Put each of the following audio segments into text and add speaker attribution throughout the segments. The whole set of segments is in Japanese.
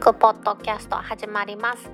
Speaker 1: クポッドキャスト始まります。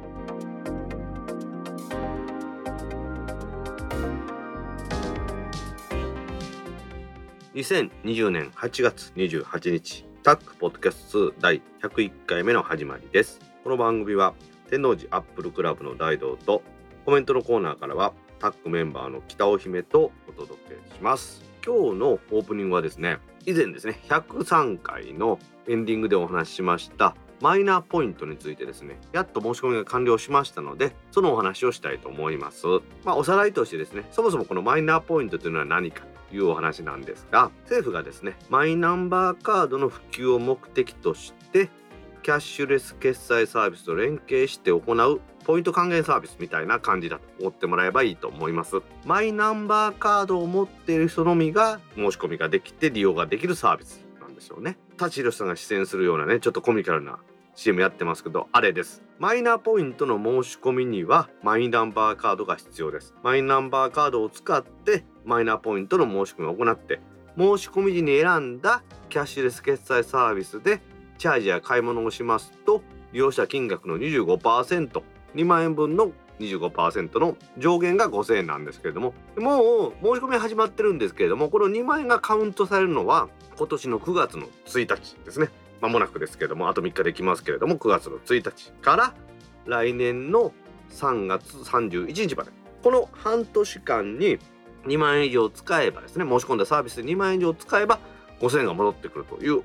Speaker 2: 2020年8月28日タックポッドキャスト2第101回目の始まりです。この番組は天王寺アップルクラブの大道とコメントのコーナーからはタックメンバーの北尾姫とお届けします。今日のオープニングはですね以前ですね103回のエンディングでお話ししましたマイナーポイントについてですね。やっと申し込みが完了しましたのでそのお話をしたいと思います。まあおさらいとしてですねそもそもこのマイナーポイントというのは何かというお話なんですが政府がですねマイナンバーカードの普及を目的としてキャッシュレス決済サービスと連携して行うポイント還元サービスみたいな感じだと思ってもらえばいいと思います。マイナンバーカードを持っている人のみが申し込みができて利用ができるサービス。ですよね。舘ひろしさんが出演するようなねちょっとコミカルな CM やってますけどあれです。マイナポイントの申し込みにはマイナンバーカードが必要です。マイナンバーカードを使ってマイナポイントの申し込みを行って申し込み時に選んだキャッシュレス決済サービスでチャージや買い物をしますと利用者金額の 25%2 万円分の25%の上限が5000円なんですけれども。もう申し込み始まってるんですけれどもこの2万円がカウントされるのは今年の9月の1日ですね。間もなくですけれどもあと3日できますけれども9月の1日から来年の3月31日まで。この半年間に2万円以上使えばですね申し込んだサービスで2万円以上使えば5000円が戻ってくるという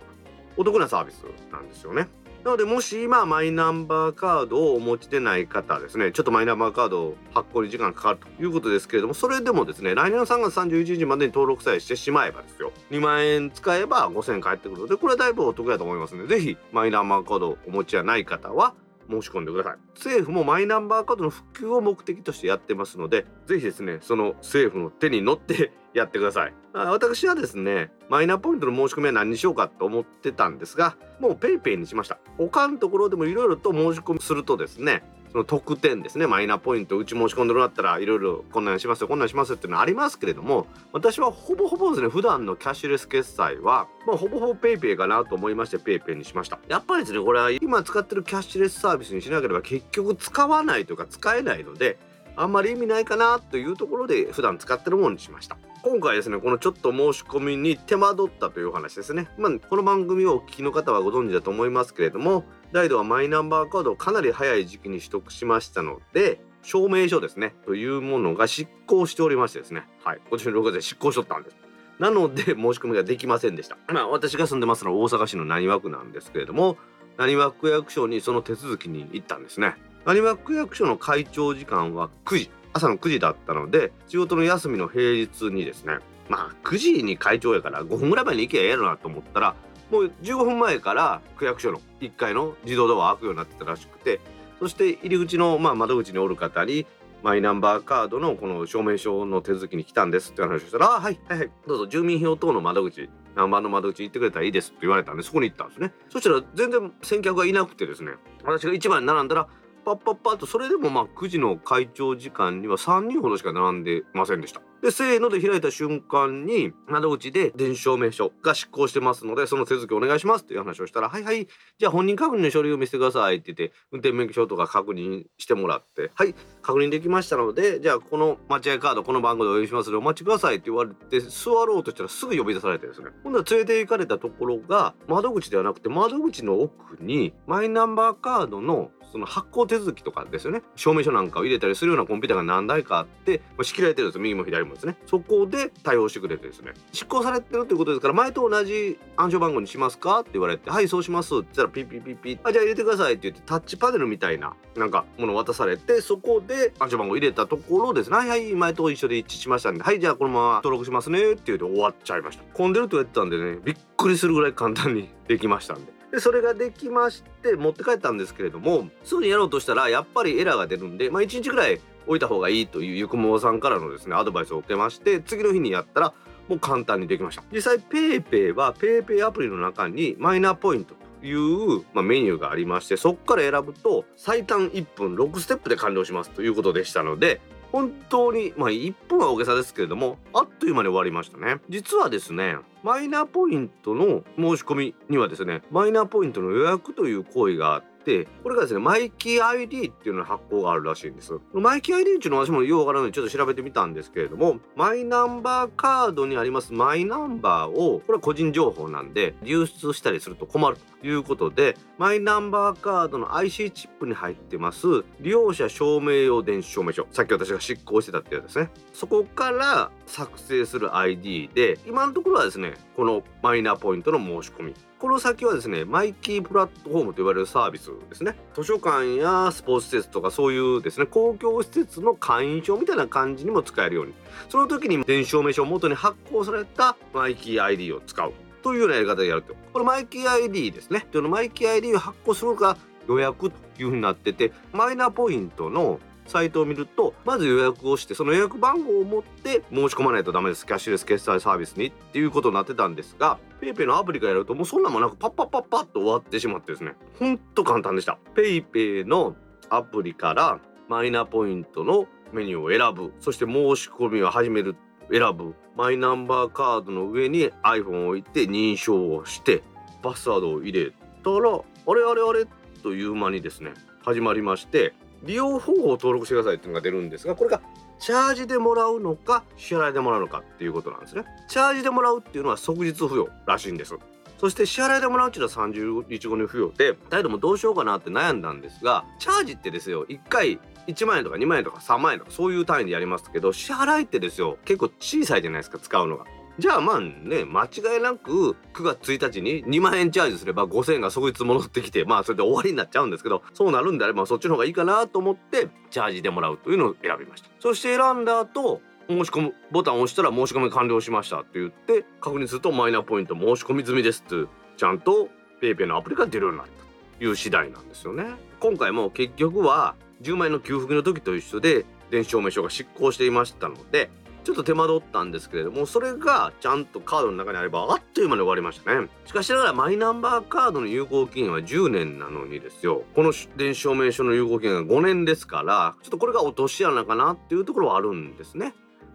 Speaker 2: お得なサービスなんですよね。なのでもし今マイナンバーカードをお持ちでない方ですねちょっとマイナンバーカード発行に時間かかるということですけれどもそれでもですね来年の3月31日までに登録さえしてしまえばですよ。2万円使えば5000円返ってくるのでこれはだいぶお得だと思いますのでぜひマイナンバーカードをお持ちじゃない方は申し込んでください。政府もマイナンバーカードの普及を目的としてやってますのでぜひですねその政府の手に乗ってやってください。私はですねマイナポイントの申し込みは何にしようかと思ってたんですがもう PayPay にしました。他のところでもいろいろと申し込みするとですねその特典ですねマイナポイントうち申し込んでもらったらいろいろこんなんしますよこんなんしますよっていうのありますけれども私はほぼほぼですね普段のキャッシュレス決済は、まあ、ほぼほぼ PayPay かなと思いまして PayPay にしました。やっぱりですねこれは今使ってるキャッシュレスサービスにしなければ結局使わないというか使えないのであんまり意味ないかなというところで普段使ってるものにしました。今回ですねこのちょっと申し込みに手間取ったというお話ですね。まあこの番組をお聞きの方はご存知だと思いますけれどもライドはマイナンバーカードをかなり早い時期に取得しましたので証明書ですねというものが執行しておりましてですね。はい。今年の6月で執行しとったんです。なので申し込みができませんでした。まあ私が住んでますのは大阪市の浪速区なんですけれども浪速区役所にその手続きに行ったんですね。浪速区役所の会長時間は9時朝の9時だったので仕事の休みの平日にですねまあ9時に会長やから5分ぐらい前に行けばええやろなと思ったらもう15分前から区役所の1階の自動ドア開くようになってたらしくてそして入り口のまあ窓口におる方にマイナンバーカードのこの証明書の手続きに来たんですって話をしたら「あはいはいはいどうぞ住民票等の窓口何番の窓口行ってくれたらいいです」って言われたんでそこに行ったんですね。そしたら全然先客がいなくてですね私が1番に並んだらパッパッパッとそれでもまあ9時の会長時間には3人ほどしか並んでませんでした。でせーので開いた瞬間に窓口で電子証明書が執行してますのでその手続きお願いしますっていう話をしたら「はいはいじゃあ本人確認の書類を見せてください」って言って運転免許証とか確認してもらって「はい確認できましたのでじゃあこの待合カードこの番号でお呼びしますのでお待ちください」って言われて座ろうとしたらすぐ呼び出されてですね今度は連れて行かれたところが窓口ではなくて窓口の奥にマイナンバーカードのその発行手続きとかですよね。証明書なんかを入れたりするようなコンピューターが何台かあってま、仕切られてるんです右も左もですね。そこで対応してくれてですね。執行されてるということですから前と同じ暗証番号にしますかって言われてはいそうしますって言ったらピッピッピッピッあじゃあ入れてくださいって言ってタッチパネルみたいななんかもの渡されてそこで暗証番号入れたところですね。はいはい前と一緒で一致しましたんではいじゃあこのまま登録しますねって言うと終わっちゃいました。混んでると言ってたんでねびっくりするぐらい簡単にできましたんで。でそれができまして持って帰ったんですけれどもすぐにやろうとしたらやっぱりエラーが出るんで、まあ、1日ぐらい置いた方がいいというゆくもさんからのですねアドバイスを受けまして次の日にやったらもう簡単にできました。実際 PayPay は PayPay アプリの中にマイナーポイントという、まあ、メニューがありましてそこから選ぶと最短1分6ステップで完了しますということでしたので本当にまあ1分は大げさですけれどもあっという間に終わりましたね。実はですねマイナポイントの申し込みにはですねマイナポイントの予約という行為があっってこれがですねマイキー ID っていうの発行があるらしいんです。マイキー ID っていうのは私もようわからない。のでちょっと調べてみたんですけれどもマイナンバーカードにありますマイナンバーをこれは個人情報なんで流出したりすると困るということでマイナンバーカードの IC チップに入ってます利用者証明用電子証明書。さっき私が執行してたってやつですね。そこから作成する ID で今のところはですねこのマイナポイントの申し込み。この先はですねマイキープラットフォームと言われるサービスですね。図書館やスポーツ施設とかそういうですね公共施設の会員証みたいな感じにも使えるように。その時に電子証明書を元に発行されたマイキー ID を使うというようなやり方でやると。これマイキー ID ですね。このマイキー ID を発行するのが予約というふうになっててマイナポイントのサイトを見るとまず予約をしてその予約番号を持って申し込まないとダメです。キャッシュレス決済サービスにっていうことになってたんですが PayPay のアプリからやるともうそんなもなくパッパッパッパッと終わってしまってですね。ほんと簡単でした。PayPay のアプリからマイナポイントのメニューを選ぶ。そして申し込みを始める選ぶ。マイナンバーカードの上に iPhone を置いて認証をしてパスワードを入れたらあれあれあれという間にですね始まりまして利用方法を登録してくださいっていうのが出るんですがこれがチャージでもらうのか支払いでもらうのかっていうことなんですね。チャージでもらうっていうのは即日付与らしいんです。そして支払いでもらうっていうのは30日後に付与で態度もどうしようかなって悩んだんですがチャージってですよ1回1万円とか2万円とか3万円とかそういう単位でやりますけど支払いってですよ結構小さいじゃないですか使うのが。じゃあまあね間違いなく9月1日に2万円チャージすれば5000円が即日戻ってきてまあそれで終わりになっちゃうんですけどそうなるんであればそっちの方がいいかなと思ってチャージでもらうというのを選びました。そして選んだ後申し込むボタンを押したら申し込み完了しましたって言って確認するとマイナポイント申し込み済みですってちゃんと PayPay のアプリが出るようになった。という次第なんですよね。今回も結局は10万円の給付金の時と一緒で電子証明書が失効していましたのでちょっと手間取ったんですけれどもそれがちゃんとカードの中にあればあっという間に終わりましたね。しかしながらマイナンバーカードの有効期限は10年なのにですよ。この電子証明書の有効期限が5年ですからちょっとこれが落とし穴かなっていうところはあるんですね。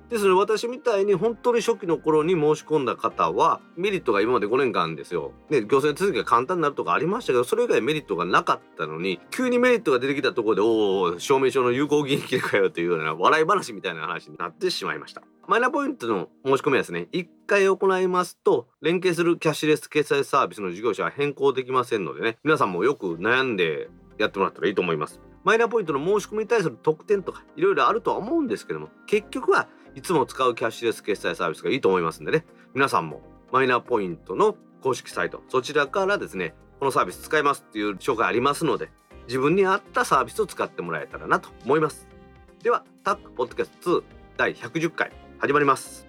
Speaker 2: ですので私みたいに本当に初期の頃に申し込んだ方はメリットが今まで5年間ですよ。ね、行政続きが簡単になるとかありましたけどそれ以外メリットがなかったのに急にメリットが出てきたところでおお証明書の有効期限切れかよというような笑い話みたいな話になってしまいました。マイナポイントの申し込みはですね1回行いますと連携するキャッシュレス決済サービスの事業者は変更できませんのでね皆さんもよく悩んでやってもらったらいいと思います。マイナポイントの申し込みに対する特典とかいろいろあるとは思うんですけども結局はいつも使うキャッシュレス決済サービスがいいと思いますんでね。皆さんもマイナポイントの公式サイトそちらからですねこのサービス使いますっていう紹介ありますので自分に合ったサービスを使ってもらえたらなと思います。ではタックポッドキャスト2第110回始まります。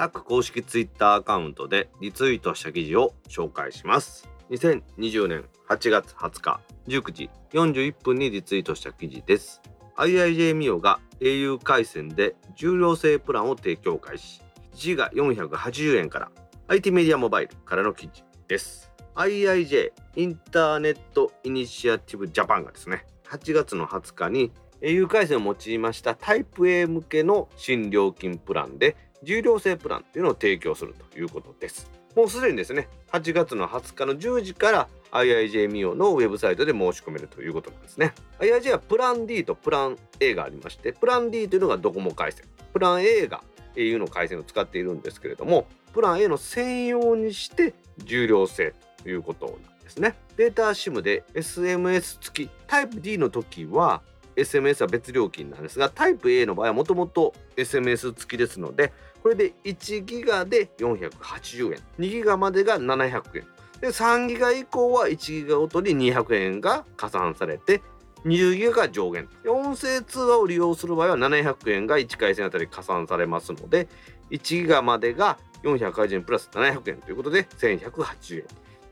Speaker 2: タック公式ツイッターアカウントでリツイートした記事を紹介します。2020年8月20日19時41分にリツイートした記事です。IIJ ミオが au 回線で重量制プランを提供開始。1が480円から IT メディアモバイルからの記事です。IIJ インターネットイニシアティブジャパンがですね8月の20日に au 回線を用いましたタイプ A 向けの新料金プランで重量制プランっていうのを提供するということです。もうすでにですね、8月の20日の10時から IIJ ミオのウェブサイトで申し込めるということなんですね。IIJ はプラン D とプラン A がありまして、プラン D というのがドコモ回線、プラン A が au の回線を使っているんですけれども、プラン A の専用にして重量制ということなんですね。データ SIM で SMS 付きタイプ D の時は SMS は別料金なんですがタイプ A の場合はもともと SMS 付きですのでこれで1ギガで480円2ギガまでが700円で3ギガ以降は1ギガごとに200円が加算されて20ギガが上限。音声通話を利用する場合は700円が1回線あたり加算されますので1ギガまでが480円プラス700円ということで1180円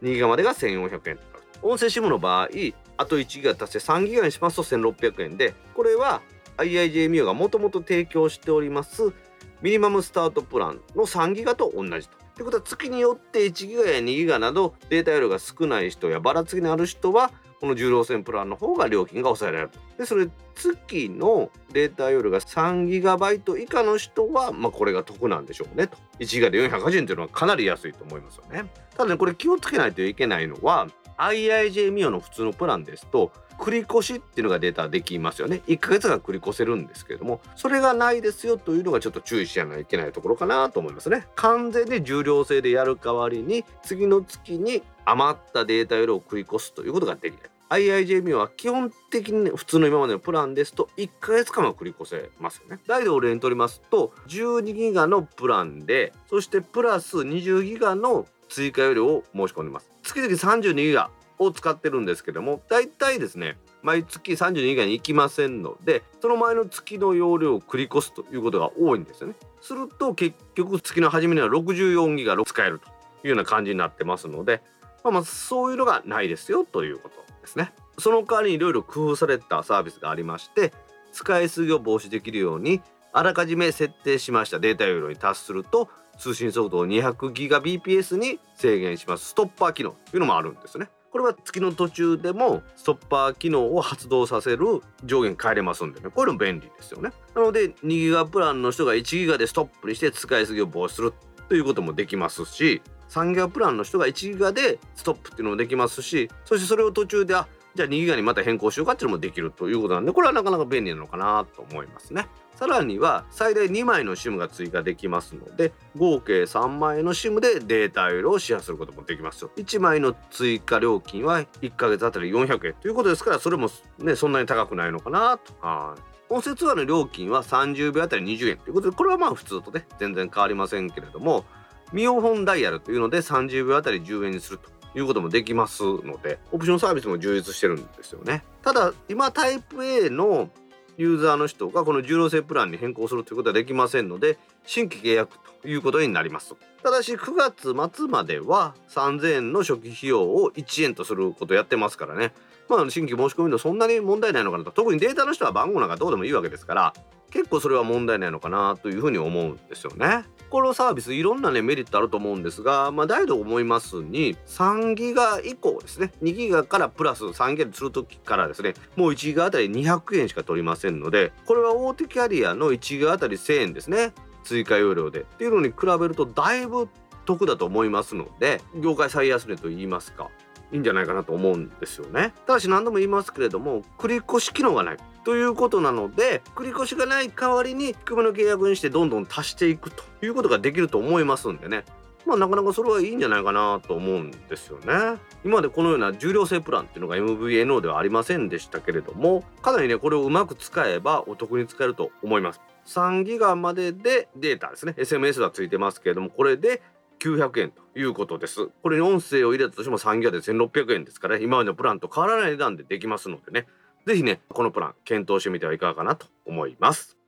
Speaker 2: 2ギガまでが1400円音声 SIM の場合あと1ギガ足して3ギガにしますと1600円でこれは IIJ ミオがもともと提供しておりますミニマムスタートプランの3ギガと同じと。ということは月によって1ギガや2ギガなどデータ容量が少ない人やばらつきのある人はこの重量線プランの方が料金が抑えられると。でそれ月のデータ容量が3ギガバイト以下の人は、まあ、これが得なんでしょうねと。1ギガで480円というのはかなり安いと思いますよね。ただねこれ気をつけないといけないのは IIJ ミオの普通のプランですと繰り越しっていうのがデータできますよね1ヶ月が繰り越せるんですけれどもそれがないですよというのがちょっと注意しないといけないところかなと思いますね完全に重量制でやる代わりに次の月に余ったデータよりを繰り越すということができない IIJMU は基本的に、ね、普通の今までのプランですと1ヶ月間は繰り越せますよね。大でを例にとりますと12ギガのプランでそしてプラス20ギガの追加容量を申し込んでます。月々32ギガを使ってるんですけどもだいたいですね毎月32以外に行きませんのでその前の月の容量を繰り越すということが多いんですよね。すると結局月の初めには64ギガ使えるというような感じになってますので、まあ、まあそういうのがないですよということですね。その代わりにいろいろ工夫されたサービスがありまして使いすぎを防止できるようにあらかじめ設定しましたデータ容量に達すると通信速度を 200GBps に制限します。ストッパー機能というのもあるんですね。これは月の途中でもストッパー機能を発動させる上限変えれますんでね。これも便利ですよね。なので2ギガプランの人が1ギガでストップにして使いすぎを防止するということもできますし3ギガプランの人が1ギガでストップっていうのもできますしそしてそれを途中であじゃあ2ギガにまた変更しようかっていうのもできるということなんでこれはなかなか便利なのかなと思いますね。さらには最大2枚の SIM が追加できますので合計3枚の SIM でデータ容量をシェアすることもできますよ。1枚の追加料金は1ヶ月あたり400円ということですからそれもねそんなに高くないのかなと。はい。音声通話の料金は30秒あたり20円ということでこれはまあ普通とね全然変わりませんけれどもミオフォンダイヤルというので30秒あたり10円にすると。いうこともできますのでオプションサービスも充実してるんですよね。ただ今タイプ A のユーザーの人がこの重量制プランに変更するということはできませんので新規契約ということになります。ただし9月末までは3000円の初期費用を1円とすることやってますからね。まあ新規申し込みのそんなに問題ないのかなと。特にデータの人は番号なんかどうでもいいわけですから結構それは問題ないのかなというふうに思うんですよね。このサービスいろんなねメリットあると思うんですが、まあ、大度思いますに3ギガ以降ですね。2ギガからプラス3ギガにする時からですねもう1ギガあたり200円しか取りませんのでこれは大手キャリアの1ギガあたり1000円ですね。追加容量で。っていうのに比べるとだいぶ得だと思いますので業界最安値と言いますかいいんじゃないかなと思うんですよね。ただし何度も言いますけれども繰り越し機能がない。ということなので繰越がない代わりに低めの契約にしてどんどん足していくということができると思いますんでね。まあなかなかそれはいいんじゃないかなと思うんですよね。今までこのような重量制プランっていうのが MVNO ではありませんでしたけれどもかなりねこれをうまく使えばお得に使えると思います。3ギガまででデータですね。SMS はついてますけれどもこれで900円ということです。これに音声を入れたとしても3ギガで1600円ですから、今までのプランと変わらない値段でできますのでね、ぜひね、このプラン検討してみてはいかがかなと思います。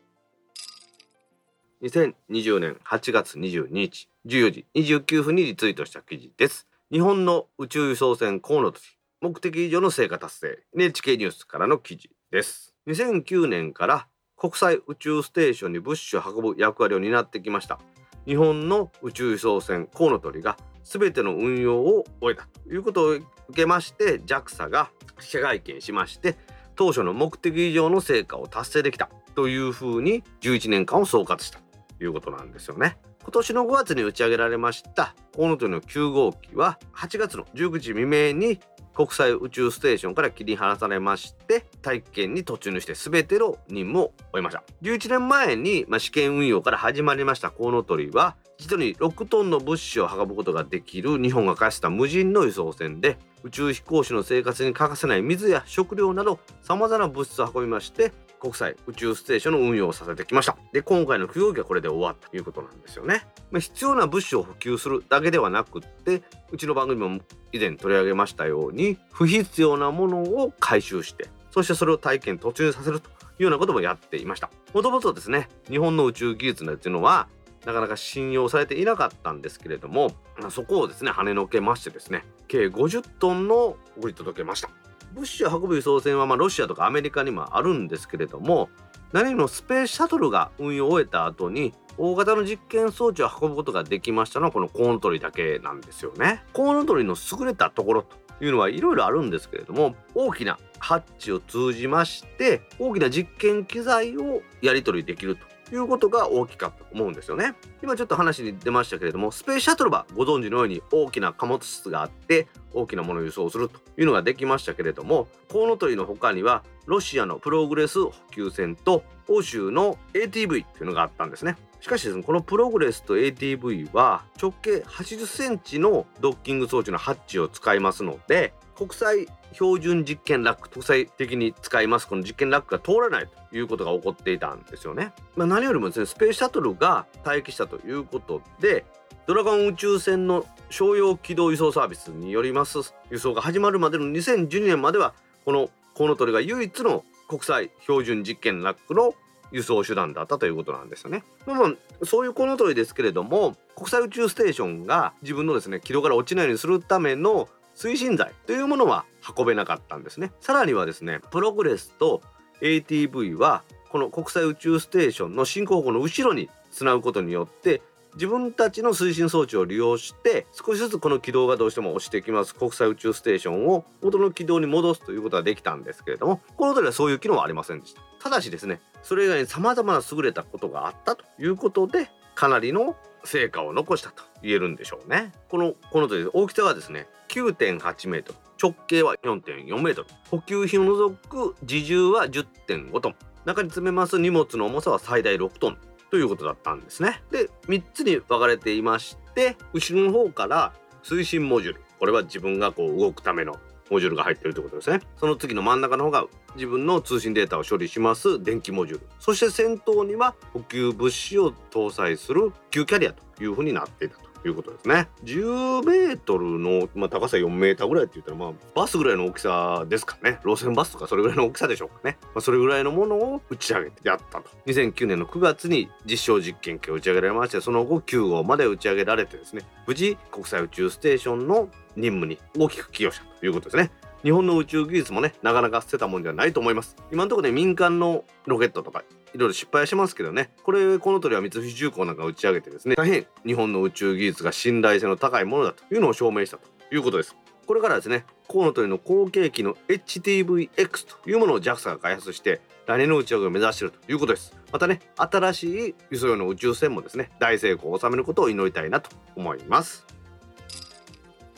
Speaker 2: 2020年8月22日14時29分にリツイートした記事です。日本の宇宙輸送船コウノトリ目的以上の成果達成 NHK ニュースからの記事です。2009年から国際宇宙ステーションに物資を運ぶ役割を担ってきました。日本の宇宙輸送船コウノトリが全ての運用を終えたということを受けまして JAXA が記者会見しまして当初の目的以上の成果を達成できたというふうに11年間を総括したということなんですよね。今年の5月に打ち上げられましたコウノトリの9号機は8月の19時未明に国際宇宙ステーションから切り離されまして大気圏に突入して全ての任務を終えました。11年前に、まあ、試験運用から始まりましたコウノトリは一度に6トンの物資を運ぶことができる日本が課した無人の輸送船で宇宙飛行士の生活に欠かせない水や食料などさまざまな物質を運びまして国際宇宙ステーションの運用をさせてきました。で今回の不要機はこれで終わったということなんですよね、まあ、必要な物資を補給するだけではなくってうちの番組も以前取り上げましたように不必要なものを回収してそしてそれを体験途中させるというようなこともやっていました。もともとですね日本の宇宙技術っていうのはなかなか信用されていなかったんですけれどもそこをですね跳ねのけましてですね計50トンの送り届けました。物資を運ぶ輸送船はまロシアとかアメリカにもあるんですけれども何のスペースシャトルが運用を終えた後に大型の実験装置を運ぶことができましたのはこのコウノトリだけなんですよね。コウノトリの優れたところというのはいろいろあるんですけれども大きなハッチを通じまして大きな実験機材をやり取りできるということが大きかったと思うんですよね。今ちょっと話に出ましたけれどもスペースシャトルはご存知のように大きな貨物室があって大きなものを輸送するというのができましたけれどもコウノトリの他にはロシアのプログレス補給船と欧州の ATV というのがあったんですね。しかしですねこのプログレスと ATV は直径80センチのドッキング装置のハッチを使いますので国際標準実験ラック国際的に使いますこの実験ラックが通らないということが起こっていたんですよね。まあ、何よりもですねスペースシャトルが待機したということでドラゴン宇宙船の商用軌道輸送サービスによります輸送が始まるまでの2012年まではこのコウノトリが唯一の国際標準実験ラックの輸送手段だったということなんですよね。まあ、そういうコウノトリですけれども国際宇宙ステーションが自分のですね軌道から落ちないようにするための推進剤というものは運べなかったんですね。さらにはですねプログレスと ATV はこの国際宇宙ステーションの進行方向の後ろにつなぐことによって自分たちの推進装置を利用して少しずつこの軌道がどうしても落ちてきます。国際宇宙ステーションを元の軌道に戻すということができたんですけれどもこの辺りはそういう機能はありませんでした。ただしですねそれ以外に様々な優れたことがあったということでかなりの成果を残したと言えるんでしょうね。このこのと大きさはですね9.8メートル直径は4.4メートル補給品を除く自重は10.5トン中に詰めます荷物の重さは最大6トンということだったんですね。で3つに分かれていまして後ろの方から推進モジュールこれは自分がこう動くためのモジュールが入っているということですね。その次の真ん中の方が自分の通信データを処理します電気モジュール。そして先頭には補給物資を搭載する急キャリアというふうになっていたと。いうことですね。10メートルの、まあ、高さ4メーターぐらいって言ったら、まあ、バスぐらいの大きさですかね。路線バスとかそれぐらいの大きさでしょうかね、まあ、それぐらいのものを打ち上げてやったと。2009年の9月に実証実験機を打ち上げられましてその後9号まで打ち上げられてですね無事国際宇宙ステーションの任務に大きく寄与したということですね。日本の宇宙技術もねなかなか捨てたもんじゃないと思います。今のところね民間のロケットとかいろいろ失敗しますけどね。これこの鳥は三菱重工なんか打ち上げてですね大変日本の宇宙技術が信頼性の高いものだというのを証明したということです。これからですねコウノトリの後継機の HTVX というものを JAXA が開発して来年の打ち上げを目指しているということです。またね新しい輸送用の宇宙船もですね大成功を収めることを祈りたいなと思います。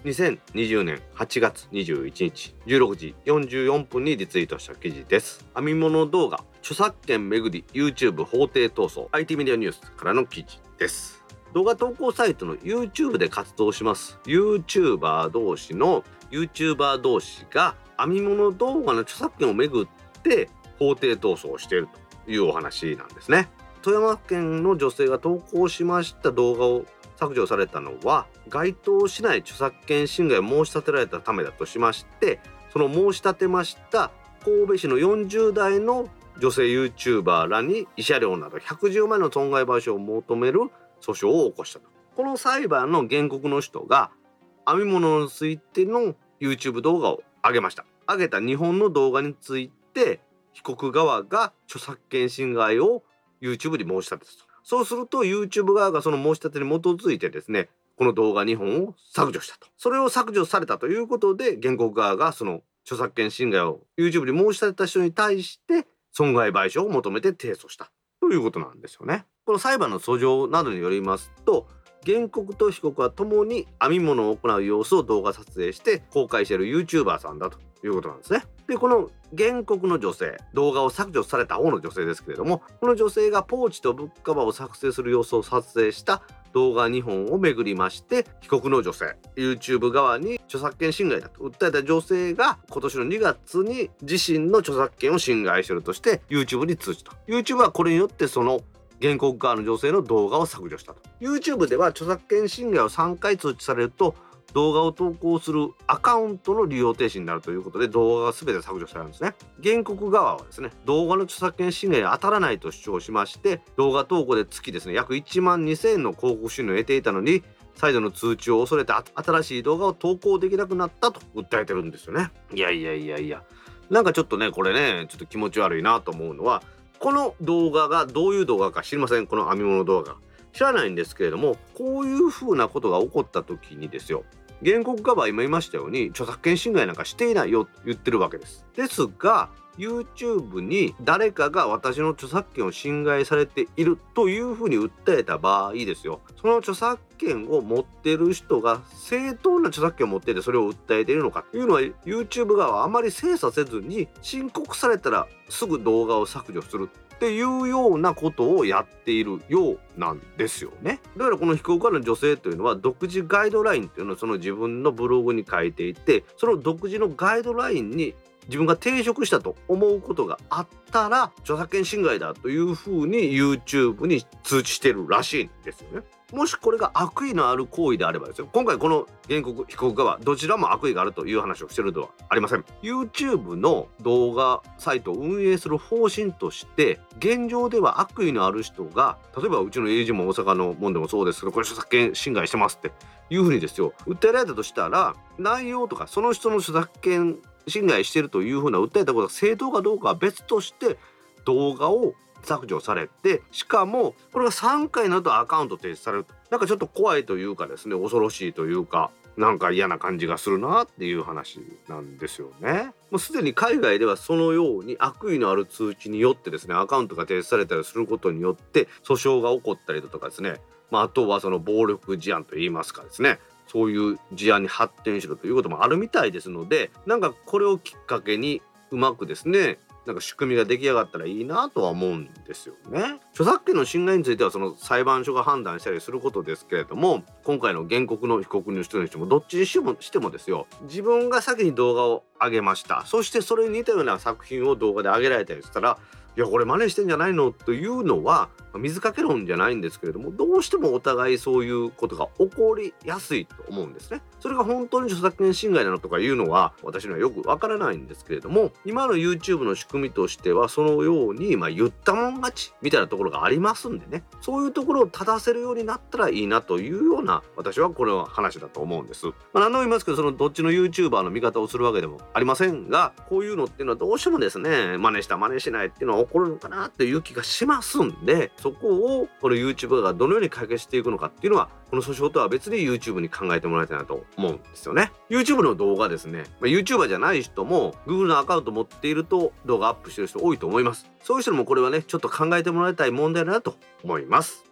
Speaker 2: 2020年8月21日16時44分にリツイートした記事です。編み物動画。著作権めぐり YouTube 法廷闘争 IT メディアニュースからの記事です。動画投稿サイトの YouTube で活動します。YouTuber 同士の YouTuber 同士が編み物動画の著作権をめぐって法廷闘争をしているというお話なんですね。富山県の女性が投稿しました動画を削除されたのは該当しない著作権侵害を申し立てられたためだとしましてその申し立てました神戸市の40代の女性 YouTuber らに慰謝料など110万円の損害賠償を求める訴訟を起こしたと。この裁判の原告の人が編み物についての YouTube 動画を上げました。上げた日本の動画について被告側が著作権侵害を YouTube に申し立てたと。そうすると YouTube 側がその申し立てに基づいてですねこの動画2本を削除したと。それを削除されたということで原告側がその著作権侵害を YouTube に申し立てた人に対して損害賠償を求めて提訴したということなんですよね。この裁判の訴状などによりますと原告と被告は共に編み物を行う様子を動画撮影して公開している YouTuber さんだということなんですね。でこの原告の女性動画を削除された方の女性ですけれどもこの女性がポーチとブッカバーを作成する様子を撮影した動画2本をめぐりまして被告の女性 YouTube 側に著作権侵害だと。訴えた女性が今年の2月に自身の著作権を侵害してるとして YouTube に通知と。YouTube はこれによってその原告側の女性の動画を削除したと。YouTube では著作権侵害を3回通知されると動画を投稿するアカウントの利用停止になるということで動画が全て削除されるんですね。原告側はですね動画の著作権侵害に当たらないと主張しまして動画投稿で月ですね約1万2000円の広告収入を得ていたのに再度の通知を恐れて新しい動画を投稿できなくなったと訴えてるんですよね。いやいやいやいや。なんかちょっとねこれねちょっと気持ち悪いなと思うのはこの動画がどういう動画か知りません？この編み物動画。知らないんですけれどもこういうふうなことが起こった時にですよ。原告側は今言いましたように著作権侵害なんかしていないよと言ってるわけです。ですが YouTube に誰かが私の著作権を侵害されているというふうに訴えた場合ですよ。その著作権を持ってる人が正当な著作権を持っててそれを訴えているのかというのは YouTube 側はあまり精査せずに申告されたらすぐ動画を削除する。っていうようなことをやっているようなんですよね。だからこの非公開の女性というのは独自ガイドラインっていうのをその自分のブログに書いていてその独自のガイドラインに自分が抵触したと思うことがあったら著作権侵害だというふうに YouTube に通知してるらしいんですよね。もしこれが悪意のある行為であればですよ。今回この原告被告側どちらも悪意があるという話をしてるではありません。YouTube の動画サイトを運営する方針として現状では悪意のある人が例えばうちの友人も大阪のもんでもそうですけどこれ著作権侵害してますっていうふうにですよ。訴えられたとしたら内容とかその人の著作権侵害してるというふうな訴えたことが正当かどうかは別として動画を削除されてしかもこれが3回になるとアカウント停止されるなんかちょっと怖いというかですね恐ろしいというかなんか嫌な感じがするなっていう話なんですよね。もうすでに海外ではそのように悪意のある通知によってですねアカウントが停止されたりすることによって訴訟が起こったりだとかですね、まあ、あとはその暴力事案といいますかですねそういう事案に発展しろということもあるみたいですのでなんかこれをきっかけにうまくですねなんか仕組みが出来上がったらいいなとは思うんですよね。著作権の侵害についてはその裁判所が判断したりすることですけれども今回の原告の被告の人にしてもどっちにしてもしてもですよ自分が先に動画を上げましたそしてそれに似たような作品を動画で上げられたりしたらいやこれ真似してんじゃないの？というのは水かけ論じゃないんですけれどもどうしてもお互いそういうことが起こりやすいと思うんですね。それが本当に著作権侵害なのとかいうのは私にはよくわからないんですけれども今の YouTube の仕組みとしてはそのように、まあ、言ったもん勝ちみたいなところがありますんでねそういうところを正せるようになったらいいなというような私はこれは話だと思うんです。まあ、何度も言いますけどそのどっちの YouTuber の味方をするわけでもありませんがこういうのっていうのはどうしてもですね真似した真似しないっていうのは起こるのかなっていう気がしますんでそこをこの YouTuber がどのように解決していくのかっていうのはこの訴訟とは別に YouTube に考えてもらいたいなと思うんですよね。YouTube の動画ですね、まあ、YouTuber じゃない人も Google のアカウント持っていると動画アップしてる人多いと思います。そういう人もこれはねちょっと考えてもらいたい問題だなと思います。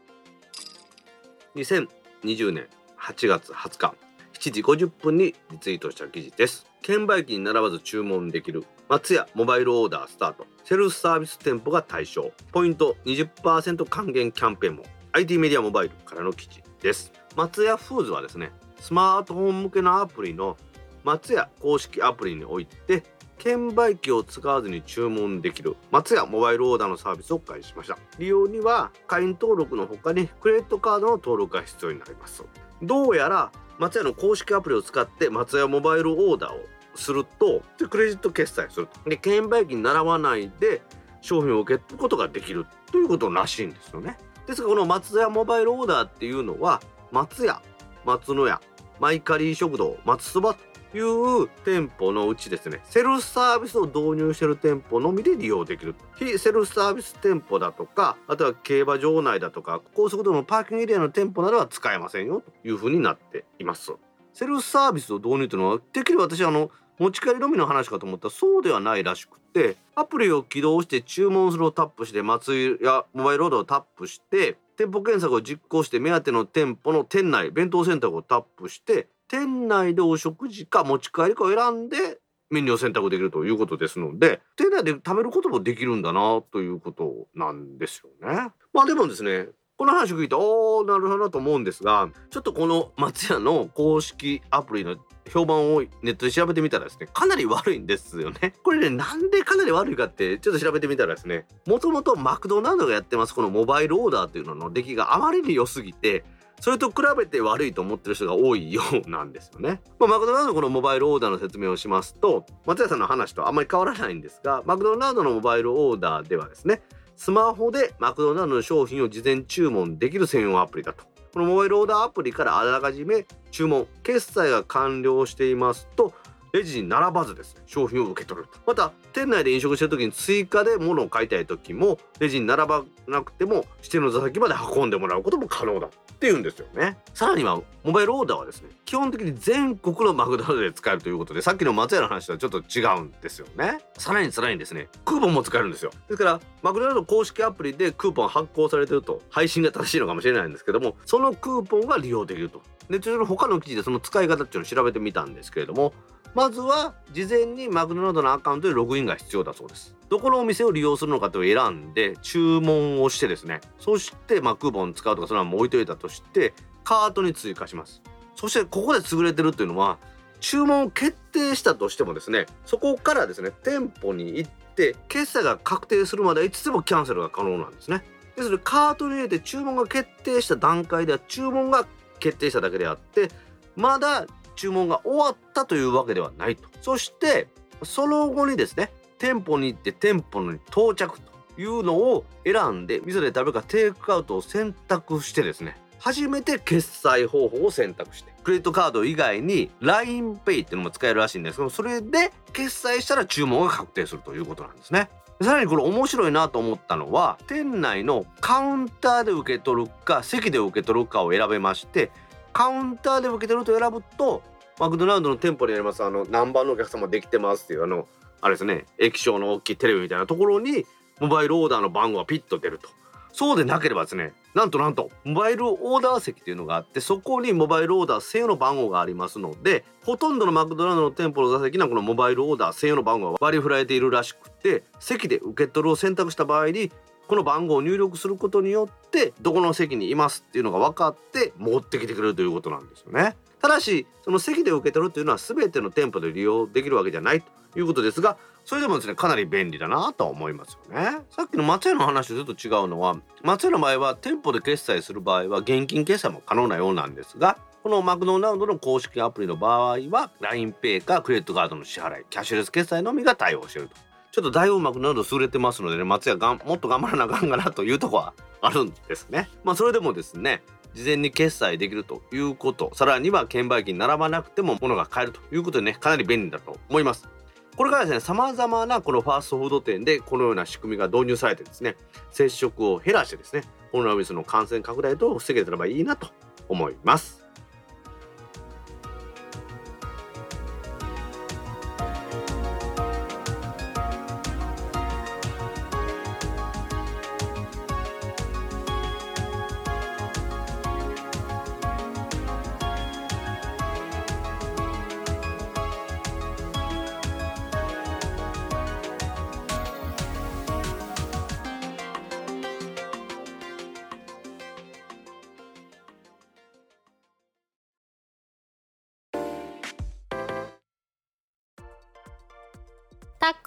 Speaker 2: 2020年8月20日7時50分にリツイートした記事です。券売機に並ばず注文できる松屋モバイルオーダースタート。セルフサービス店舗が対象。ポイント20%還元キャンペーンも。IT メディアモバイルからの記事です。松屋フーズはですねスマートフォン向けのアプリの松屋公式アプリにおいて券売機を使わずに注文できる松屋モバイルオーダーのサービスを開始しました。利用には会員登録の他にクレジットカードの登録が必要になります。どうやら松屋の公式アプリを使って松屋モバイルオーダーをするとでクレジット決済すると。で券売機に並ばないで商品を受け取ることができるということらしいんですよね。ですがこの松屋モバイルオーダーっていうのは松屋松野屋マイカリー食堂松そばという店舗のうちですねセルフサービスを導入している店舗のみで利用できる。非セルフサービス店舗だとかあとは競馬場内だとか高速道路のパーキングエリアの店舗などは使えませんよというふうになっています。セルフサービスを導入というのはできれば私あの持ち帰りのみの話かと思ったらそうではないらしくてアプリを起動して注文するをタップして松井やモバイルロードをタップして店舗検索を実行して目当ての店舗の店内弁当選択をタップして店内でお食事か持ち帰りかを選んでメニューを選択できるということですので店内で食べることもできるんだなということなんですよね。まあでもですねこの話を聞いておーなるほどなと思うんですがちょっとこの松屋の公式アプリの評判をネットで調べてみたらですねかなり悪いんですよねこれねなんでかなり悪いかってちょっと調べてみたらですねもともとマクドナルドがやってますこのモバイルオーダーっていうのの出来があまりに良すぎてそれと比べて悪いと思ってる人が多いようなんですよね。まあ、マクドナルドのこのモバイルオーダーの説明をしますと松屋さんの話とあまり変わらないんですがマクドナルドのモバイルオーダーではですねスマホでマクドナルドの商品を事前注文できる専用アプリだと。このモバイルオーダーアプリからあらかじめ注文決済が完了していますとレジに並ばずです。ね商品を受け取ると。また店内で飲食してる時に追加で物を買いたい時もレジに並ばなくても指定の座席まで運んでもらうことも可能だっていうんですよね。さらにはモバイルオーダーはですね基本的に全国のマクドナルドで使えるということでさっきの松屋の話とはちょっと違うんですよね。さらにさらにですねクーポンも使えるんですよ。ですからマクドナルド公式アプリでクーポン発行されてると配信が正しいのかもしれないんですけどもそのクーポンが利用できると。でちょっと他の記事でその使い方っていうのを調べてみたんですけれどもまずは事前にマクドナルドのアカウントでログインが必要だそうです。どこのお店を利用するのかという選んで注文をしてですね。そしてまあクーポン使うとかそのまま置いといたとしてカートに追加します。そしてここで優れてるっていうのは注文を決定したとしてもですねそこからですね店舗に行って決済が確定するまでいつでもキャンセルが可能なんですね。ですのでカートに入れて注文が決定した段階では注文が決定しただけであってまだ注文が終わったというわけではないと。そしてその後にですね店舗に行って店舗に到着というのを選んで店で食べるかテイクアウトを選択してですね初めて決済方法を選択してクレジットカード以外に LINEPay っていうのも使えるらしいんですけどそれで決済したら注文が確定するということなんですね。さらにこれ面白いなと思ったのは店内のカウンターで受け取るか席で受け取るかを選べましてカウンターで受け取ると選ぶとマクドナルドの店舗にありますあの何番のお客様できてますっていうあのあれですね液晶の大きいテレビみたいなところにモバイルオーダーの番号がピッと出ると。そうでなければですねなんとなんとモバイルオーダー席っていうのがあってそこにモバイルオーダー専用の番号がありますのでほとんどのマクドナルドの店舗の座席にはこのモバイルオーダー専用の番号が割り振られているらしくて席で受け取るを選択した場合にこの番号を入力することによってどこの席にいますっていうのが分かって持ってきてくれるということなんですよね。ただしその席で受け取るというのは全ての店舗で利用できるわけじゃないということですがそれでもですねかなり便利だなとは思いますよねさっきの松屋の話とちょっと違うのは松屋の場合は店舗で決済する場合は現金決済も可能なようなんですがこのマクドナルドの公式アプリの場合は LINEPay かクレジットカードの支払いキャッシュレス決済のみが対応しているとちょっとだいぶマクドナルド優れてますのでね松屋がもっと頑張らなあかんかなというとこはあるんですね。まあそれでもですね事前に決済できるということさらには券売機に並ばなくても物が買えるということでねかなり便利だと思います。これからですね様々なこのファーストフード店でこのような仕組みが導入されてですね接触を減らしてですねコロナウイルスの感染拡大と防げたらばいいなと思います。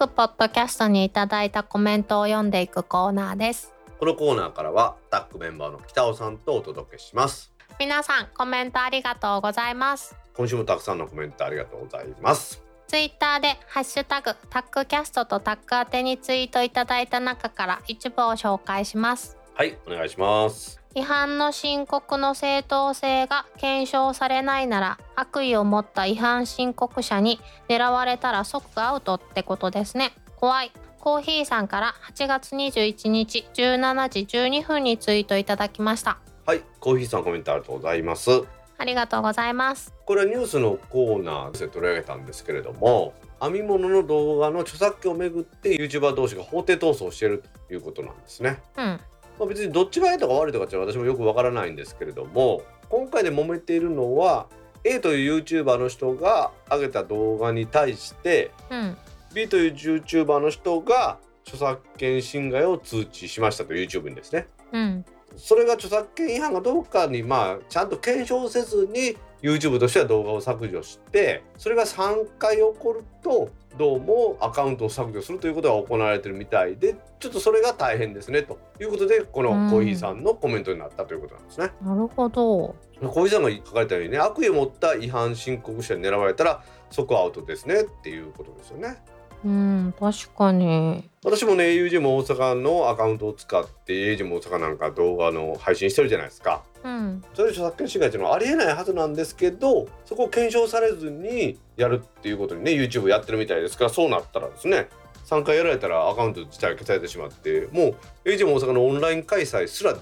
Speaker 1: タックポッドキャストにいただいたコメントを読んでいくコーナーです。
Speaker 2: このコーナーからはタックメンバーの北尾さんとお届けします。
Speaker 1: 皆さんコメントありがとうございます。
Speaker 2: 今週もたくさんのコメントありがとうございます。
Speaker 1: ツイッターでハッシュタグタックキャストとタック宛てにツイートいただいた中から一部を紹介します
Speaker 2: はいお願いします。
Speaker 1: 違反の申告の正当性が検証されないなら悪意を持った違反申告者に狙われたら即アウトってことですね。怖い。コーヒーさんから8月21日17時12分にツイートいただきました。
Speaker 2: はいコーヒーさんコメントありがとうございます。
Speaker 1: ありがとうございます。
Speaker 2: これはニュースのコーナーで取り上げたんですけれども編み物の動画の著作権をめぐって YouTuber 同士が法廷闘争しているということなんですね。
Speaker 1: うん
Speaker 2: まあ、別にどっちがいいとか悪いとかって私もよくわからないんですけれども今回で揉めているのは A という YouTuber の人が上げた動画に対して
Speaker 1: うん
Speaker 2: B という YouTuber の人が著作権侵害を通知しましたと YouTube にですね。
Speaker 1: うん
Speaker 2: それが著作権違反がどうかにまあちゃんと検証せずに YouTube としては動画を削除してそれが3回起こるとどうもアカウントを削除するということが行われてるみたいでちょっとそれが大変ですねということでこのコーヒーさんのコメントになったということなんですね。
Speaker 1: なるほど。
Speaker 2: コーヒーさんが書かれたようにね悪意を持った違反申告者に狙われたら即アウトですねっていうことですよね。
Speaker 1: うん、確かに。
Speaker 2: 私もね AUG も大阪のアカウントを使って AUG も大阪なんか動画の配信してるじゃないですか。
Speaker 1: うん。
Speaker 2: それで著作権侵害っていうのはありえないはずなんですけどそこを検証されずにやるっていうことにね YouTube やってるみたいですからそうなったらですね3回やられたらアカウント自体が消されてしまってもう AUG も大阪のオンライン開催すら危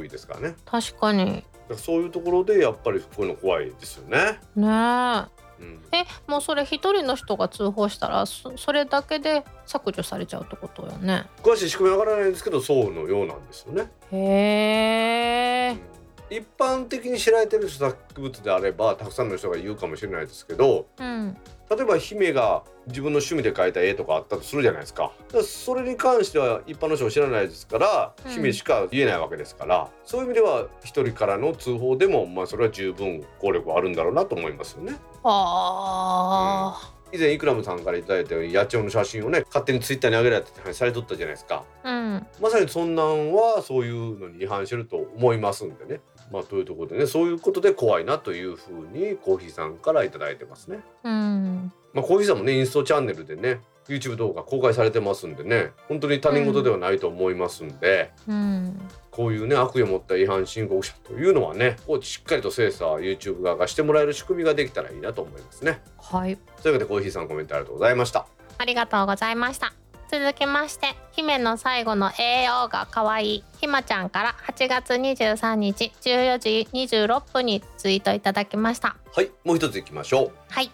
Speaker 2: ういですからね
Speaker 1: 確かに。
Speaker 2: そういうところでやっぱりこういうの怖いですよね。
Speaker 1: ね
Speaker 2: うん
Speaker 1: え。え、もうそれ一人の人が通報したら、そそれだけで削除されちゃうってことよね。
Speaker 2: 詳しい仕組みはわからないんですけどそうのようなんですよね。
Speaker 1: へえ。
Speaker 2: 一般的に知られてる著作物であればたくさんの人が言うかもしれないですけど
Speaker 1: うん。
Speaker 2: 例えば姫が自分の趣味で描いた絵とかあったとするじゃないですかそれに関しては一般の人は知らないですから、
Speaker 1: うん
Speaker 2: 姫しか言えないわけですからそういう意味では一人からの通報でもまあそれは十分効力はあるんだろうなと思いますよね。
Speaker 1: ああ。
Speaker 2: 以前イクラムさんから頂いたように野鳥の写真をね勝手にツイッターに上げられて話されとったじゃないですか。
Speaker 1: うん。
Speaker 2: まさにそんなんはそういうのに違反してると思いますんでね。まあというところでねそういうことで怖いなというふうにコーヒーさんから頂いてますね。
Speaker 1: うん。
Speaker 2: まあコーヒーさんもねインストチャンネルでね YouTube 動画公開されてますんでね本当に他人事ではないと思いますんで、
Speaker 1: うん。
Speaker 2: こういうね悪意を持った違反申告者というのはねこうしっかりと精査 YouTube 側がしてもらえる仕組みができたらいいなと思いますね。
Speaker 1: はい。
Speaker 2: というわけでコーヒーさんコメントありがとうございました。
Speaker 1: ありがとうございました。続きまして、姫の最後の栄養が可愛いひまちゃんから8月23日14時26分にツイートいただきました。
Speaker 2: はいもう一ついきましょう。
Speaker 1: はい。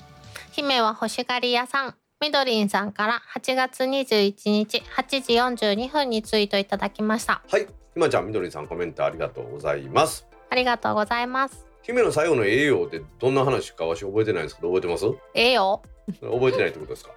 Speaker 1: 姫は欲しがり屋さん。みどりんさんから8月21日8時42分にツイートいただきました。
Speaker 2: はいひまちゃんみどりさんコメントありがとうございます。
Speaker 1: ありがとうございます。
Speaker 2: 姫の最後の栄養ってどんな話かわし覚えてないんですけど覚えてます
Speaker 1: ええよ。
Speaker 2: 覚えてないってことですか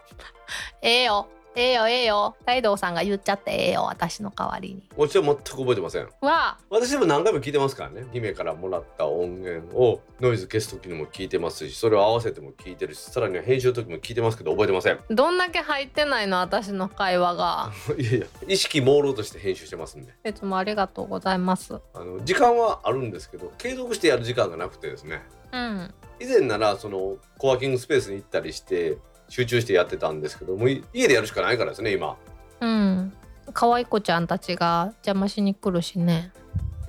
Speaker 1: ええよ。ええよ、ええよ。大道さんが言っちゃってええよ、私の代わりに。
Speaker 2: もちろん全く覚えてません
Speaker 1: わあ、
Speaker 2: 私でも何回も聞いてますからね姫からもらった音源をノイズ消す時にも聞いてますしそれを合わせても聞いてるしさらには編集の時も聞いてますけど覚えてません
Speaker 1: どんだけ入ってないの、私の会話が。
Speaker 2: いやいや意識朦朧として編集してますんで
Speaker 1: いつもありがとうございます。
Speaker 2: あの時間はあるんですけど継続してやる時間がなくてですね
Speaker 1: うん。
Speaker 2: 以前ならそのコワーキングスペースに行ったりして集中してやってたんですけどもうい家でやるしかないからですね今。
Speaker 1: うん。可愛い子ちゃんたちが邪魔しに来るしね。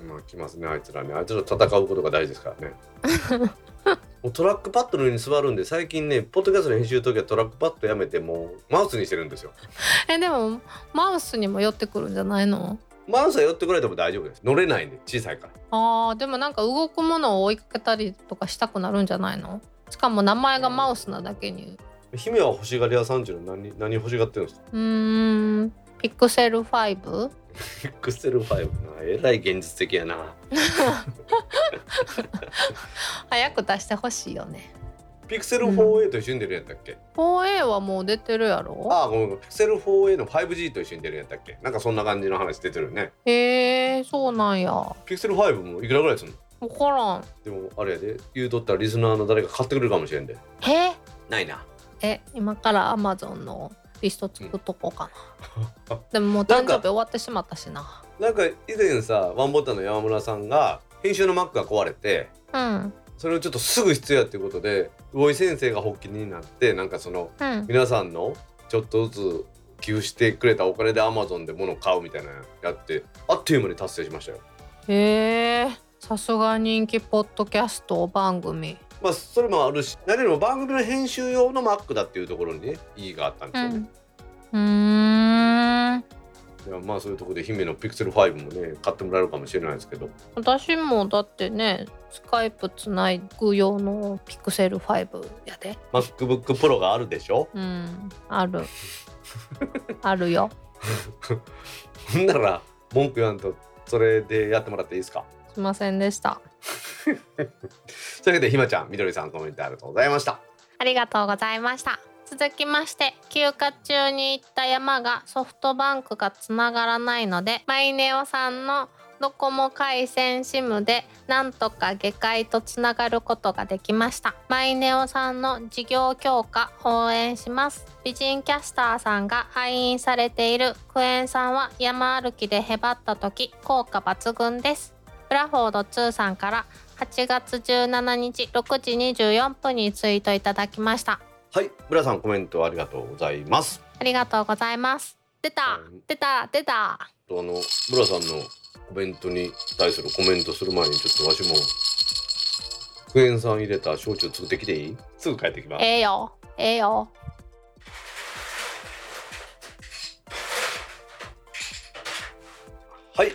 Speaker 2: まあ来ますねあいつらね。あいつらと戦うことが大事ですからね。もうトラックパッドの上に座るんで最近ねポッドキャストの編集の時はトラックパッドやめてもうマウスにしてるんですよ。
Speaker 1: え、でも、マウスにも寄ってくるんじゃないの？
Speaker 2: マウスは寄ってくれても大丈夫です。乗れないんで小さいから。
Speaker 1: あー、でもなんか動くものを追いかけたりとかしたくなるんじゃないの？しかも名前がマウスなだけに。
Speaker 2: 姫は欲しがり屋さんっていうのは何何欲しがってるんですか？
Speaker 1: うーん。ピクセル 5?
Speaker 2: ピクセル5なえらい現実的やな。
Speaker 1: 早く出してほしいよね。
Speaker 2: ピクセル 4A と一緒に出るんやったっけ、
Speaker 1: 4A はもう出てるやろ？
Speaker 2: ああごめん。ピクセル 4A の 5G と一緒に出るんやったっけ？なんかそんな感じの話出てるよね。
Speaker 1: へえそうなんや。わ
Speaker 2: ピクセル5もいくらぐらいするの？
Speaker 1: からん。
Speaker 2: でもあれやで。言うとったらリスナーの誰か買ってくれるかもしれんで。
Speaker 1: え？
Speaker 2: ないな
Speaker 1: え、今から Amazon のリスト作っとこうかな。
Speaker 2: う ん
Speaker 1: でももう誕生日終わってしまったしな。
Speaker 2: なんか以前さワンボタンの山村さんが編集の Mac が壊れて
Speaker 1: うん。
Speaker 2: それをちょっとすぐ必要やっていうことで魚井先生が発起人になってなんかその
Speaker 1: うん。
Speaker 2: 皆さんのちょっとずつ寄付してくれたお金で Amazon で物を買うみたいなのやってあっという間に達成しましたよ。
Speaker 1: へえさすが人気ポッドキャスト番組。
Speaker 2: まあそれもあるし何よりも番組の編集用の Mac だっていうところにね意義があったんですよね。
Speaker 1: うーん。
Speaker 2: いやまあそういうところで姫の Pixel 5もね買ってもらえるかもしれないですけど
Speaker 1: 私もだってね、スカイプつないぐ用のピクセル5やで。
Speaker 2: MacBook Pro があるでしょ？
Speaker 1: うん。ある。あるよ。
Speaker 2: ほんなら文句言わんとそれでやってもらっていいですか？
Speaker 1: すいませんでした。
Speaker 2: というわけでひまちゃんみどりさんコメントありがとうございました。
Speaker 1: ありがとうございました。続きまして、休暇中に行った山がソフトバンクがつながらないので、マイネオさんのドコモ回線 SIM でなんとか下界とつながることができました。マイネオさんの事業強化応援します。美人キャスターさんが愛飲されているクエン酸は山歩きでへばった時効果抜群です。ブラフォード2さんから8月17日6時24分にツイートいただきました。
Speaker 2: はいブラさんコメントありがとうございます。
Speaker 1: ありがとうございます。出た
Speaker 2: はい
Speaker 1: 出た出た。
Speaker 2: あのブラさんのコメントに対するコメントする前にちょっとわしもクエン酸入れた焼酎作ってきていい？すぐ帰ってきます。
Speaker 1: ええよ。ええよ。
Speaker 2: はい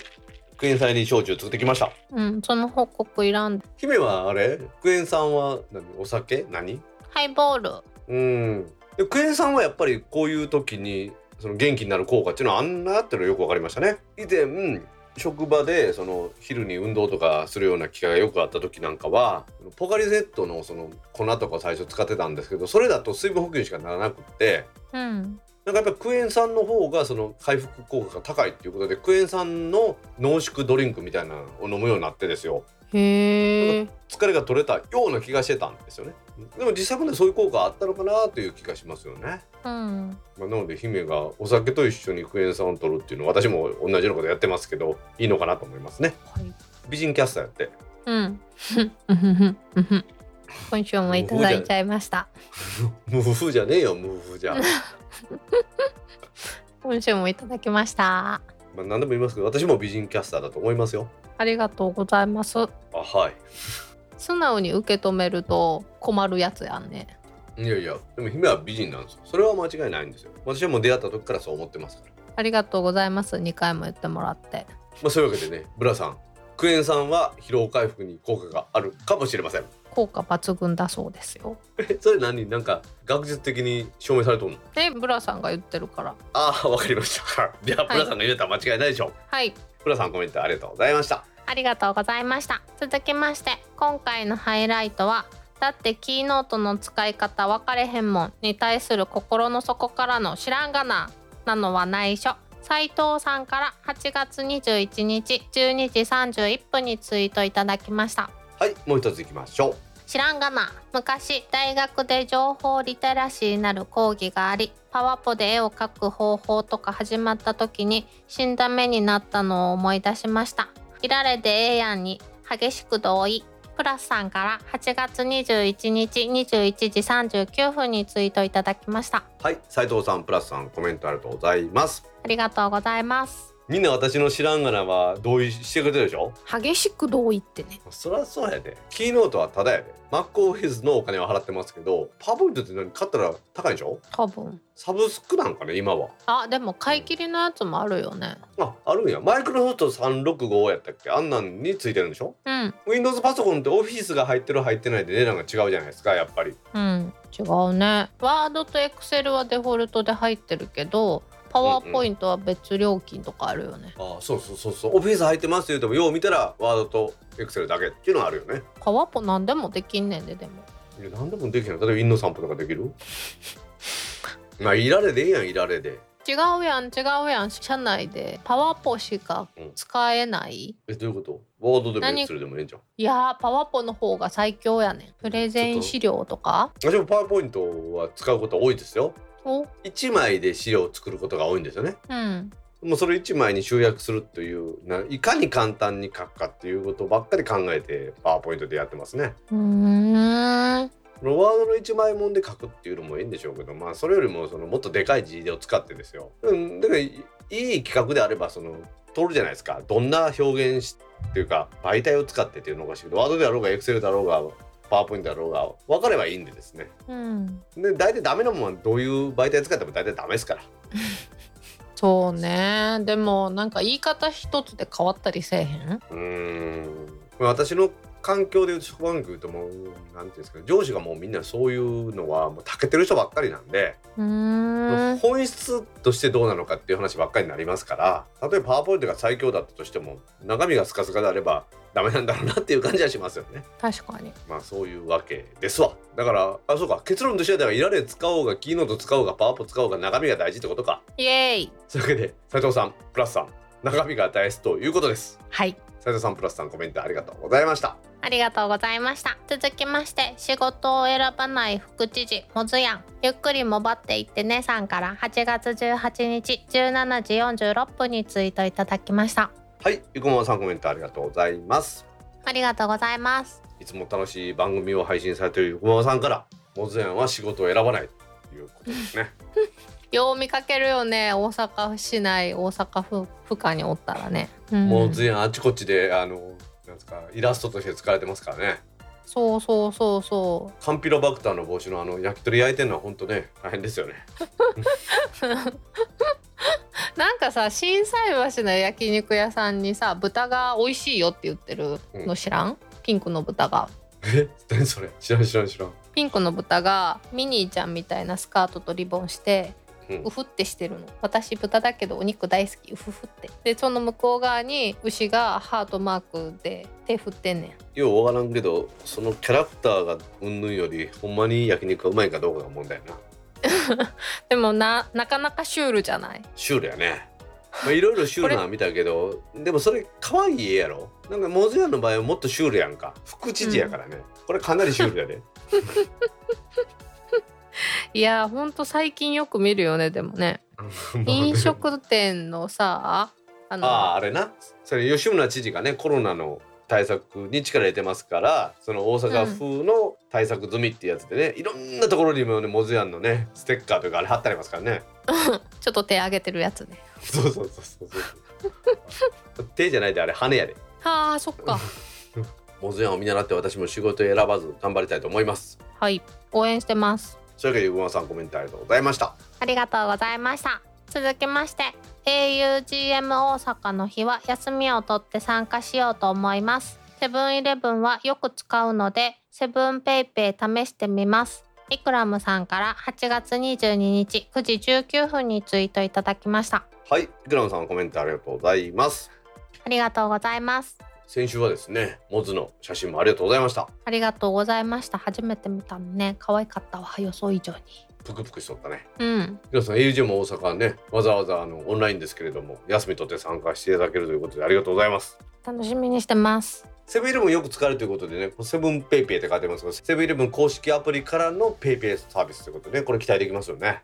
Speaker 2: クエン酸入り焼酎作ってきました。
Speaker 1: うんその報告いらん。
Speaker 2: 姫はあれ？クエン酸は何？お酒？何？
Speaker 1: ハイボール。
Speaker 2: うん。でクエン酸はやっぱりこういう時にその元気になる効果っていうのはあんなっていうのがよくわかりましたね。以前職場でその昼に運動とかするような機会がよくあった時なんかはポカリゼットのその粉とか最初使ってたんですけどそれだと水分補給にしかならなくって
Speaker 1: うん
Speaker 2: なんかやっぱりクエン酸の方がその回復効果が高いっていうことでクエン酸の濃縮ドリンクみたいなのを飲むようになってですよ。
Speaker 1: へえ
Speaker 2: 疲れが取れたような気がしてたんですよね。でも実際でそういう効果あったのかなという気がしますよね、
Speaker 1: うん。
Speaker 2: まあ、なので姫がお酒と一緒にクエン酸を取るっていうのは私も同じようなことやってますけどいいのかなと思いますね。
Speaker 1: はい。
Speaker 2: 美人キャスターやって。
Speaker 1: うん 今週もいただいちゃいました。
Speaker 2: 無風じゃねえよ無風じゃ。
Speaker 1: 今週もいただきました。
Speaker 2: まあ何でも言いますけど私も美人キャスターだと思いますよ。
Speaker 1: ありがとうございます。
Speaker 2: あはい。
Speaker 1: 素直に受け止めると困るやつやんね。
Speaker 2: いやいやでも姫は美人なんですよ。それは間違いないんですよ。私はもう出会った時からそう思ってます。から
Speaker 1: ありがとうございます。2回も言ってもらって。
Speaker 2: まあそういうわけでねブラさんクエン酸は疲労回復に効果があるかもしれません
Speaker 1: 効果抜群だそうですよ。
Speaker 2: えそれ何？なんか学術的に証明されとんの？
Speaker 1: ねブラさんが言ってるから。
Speaker 2: ああわかりました。じゃあ
Speaker 1: はい。
Speaker 2: ブラさんが言うたら間違いないでしょう、
Speaker 1: はい。
Speaker 2: ブラさんコメントありがとうございました。
Speaker 1: ありがとうございました。続きまして今回のハイライトはだってキーノートの使い方分かれへんもん。に対する心の底からの知らんがな。なのは内緒斉藤さんから8月21日12時31分にツイートいただきました
Speaker 2: はいもう一ついきましょう。
Speaker 1: 知らんがな昔大学で情報リテラシーなる講義がありパワポで絵を描く方法とか始まった時に死んだ目になったのを思い出しました。いられでええやんに激しく同意。プラスさんから8月21日21時39分にツイートいただきました。
Speaker 2: はい斉藤さんプラスさんコメントありがとうございます。
Speaker 1: ありがとうございます
Speaker 2: みんな私の知らんがなは同意してくれてるでしょ？
Speaker 1: 激しく同意ってね。
Speaker 2: そりゃそうやで。キーノートはただやで。マックオフィスのお金を払ってますけどパワーポイントって何買ったら高いんでしょ？
Speaker 1: 多分。
Speaker 2: サブスクなんかね今は。
Speaker 1: あでも買い切りのやつもあるよね。
Speaker 2: ああるんや。マイクロソフト365やったっけ？あんなんについてるんでしょ？
Speaker 1: うん。
Speaker 2: Windows パソコンってオフィスが入ってる入ってないで値段が違うじゃないですかやっぱり。
Speaker 1: うん、違うね。ワードとエクセルはデフォルトで入ってるけど、パワーポイントは別料金とかあるよね。
Speaker 2: あそうそうそうそう。オフィス入ってますって言うてもよう見たらワードとエクセルだけっていうのはあるよね。
Speaker 1: パワポなんでもできんねんで、でも。
Speaker 2: いや何でもできない例えばインの散歩とかできる？まあいられでいいやんいられで。
Speaker 1: 違うやん、違うやん。社内でパワポしか使えない。
Speaker 2: えどういうこと？ワードでも
Speaker 1: 何
Speaker 2: エクセルでもええんじゃん。
Speaker 1: いやー、パワポの方が最強やねん。プレゼン資料とか。
Speaker 2: 私もパワーポイントは使うこと多いですよ。
Speaker 1: お
Speaker 2: 1枚で資料を作ることが多いんですよね。
Speaker 1: うん。
Speaker 2: もうそれ1枚に集約するというないかに簡単に書くかっていうことばっかり考えてパワーポイントでやってますね。
Speaker 1: うーん。
Speaker 2: このワードの1枚もんで書くっていうのもいいんでしょうけどまあそれよりもそのもっとでかい字を使ってですよ。うんだからいいい企画であればその通るじゃないですか。どんな表現しっていうか媒体を使ってっていうのがおかしい。けどワードであろうがエクセルだろうがパワーポイントだろうが分かればいいんでですね
Speaker 1: うん。
Speaker 2: で大体ダメなもんはどういう媒体使っても大体ダメですから
Speaker 1: そうね。でも、なんか言い方一つで変わったりせえへん？
Speaker 2: うーん私の環境でいうと職場なんか言うともうなんていうんですか上司がもうみんなそういうのはもう長けてる人ばっかりなんで。本質としてどうなのかっていう話ばっかりになりますから例えばパワーポイントが最強だったとしても中身がスカスカであればダメなんだろうなっていう感じはしますよね。
Speaker 1: 確かに。
Speaker 2: まあそういうわけですわ。だからあそうか結論としてはだからいられ使おうがキーノート使おうがパワーポ使おうが中身が大事ってことか。
Speaker 1: イエーイ。
Speaker 2: そういうわけで斉藤さんプラスさん中身が大事ということです。
Speaker 1: はい。
Speaker 2: 斉藤さんプラスさんコメントありがとうございました
Speaker 1: ありがとうございました。続きまして仕事を選ばない副知事モズヤンゆっくりもばっていってねさんから。8月18日17時46分にツイートいただきました。
Speaker 2: はい生駒さんコメントありがとうございます。
Speaker 1: ありがとうございます。
Speaker 2: いつも楽しい番組を配信されている生駒さんからモズヤンは仕事を選ばないということですね。
Speaker 1: よう見かけるよね。大阪市内大阪府府下におったらね、うん。
Speaker 2: モズヤンあちこちであのかイラストとして使われてますからね。
Speaker 1: そうそうそうそう。
Speaker 2: カンピロバクターの帽子のあの焼き鳥焼いてるのは本当ね大変ですよね。
Speaker 1: なんかさ心斎橋の焼肉屋さんにさ豚が美味しいよって言ってるの知らん、ピンクの豚が。
Speaker 2: え？何それ？知らん知らん知らん。
Speaker 1: ピンクの豚がミニーちゃんみたいなスカートとリボンして
Speaker 2: うん。
Speaker 1: ウフってしてるの。私豚だけどお肉大好き。ウフフって。でその向こう側に牛がハートマークで手振ってんねん。
Speaker 2: ようわからんけどそのキャラクターがうんぬんよりほんまに焼肉がうまいかどうかが問題やな。
Speaker 1: でもななかなかシュールじゃない。
Speaker 2: シュールやね。まあいろいろシュールなの見たけどでもそれ可愛い絵やろ。なんかモズヤンの場合はもっとシュールやんか。副知事やからね、これかなりシュールやで。
Speaker 1: いやほんと最近よく見るよねでもね。飲食店のさあの
Speaker 2: あああれな。それ吉村知事がねコロナの対策に力入れてますからその大阪風の対策済みっていうやつでね、いろんなところにもねモズヤンのねステッカーというかあれ貼ってありますからね。
Speaker 1: ちょっと手上げてるやつね。
Speaker 2: そうそうそうそうそう。手じゃないであれ羽やで。
Speaker 1: はあそっか。
Speaker 2: モズヤンを見習って私も仕事選ばず頑張りたいと思います。
Speaker 1: はい応援してます。
Speaker 2: そういうわけでゆぐまさんコメントありがとうございました。
Speaker 1: ありがとうございました続きまして augm 大阪の日は休みを取って参加しようと思います。セブンイレブンはよく使うのでセブンペイペイ試してみます。イクラムさんから8月22日9時19分にツイートいただきました。
Speaker 2: はいイクラムさんコメントありがとうございます。
Speaker 1: ありがとうございます。
Speaker 2: 先週はですねモズの写真もありがとうございました。
Speaker 1: ありがとうございました。初めて見たのね。可愛かったわ。予想以上に
Speaker 2: ぷくぷくしとったね。
Speaker 1: うん。
Speaker 2: 皆さん AUJ も大阪はねわざわざあのオンラインですけれども休み取って参加していただけるということでありがとうございます。
Speaker 1: 楽しみにしてます。
Speaker 2: セブンイレブンよく使われるということでねセブン PayPay って書いてますがセブンイレブン公式アプリからの PayPay サービスということでねこれ期待できますよね。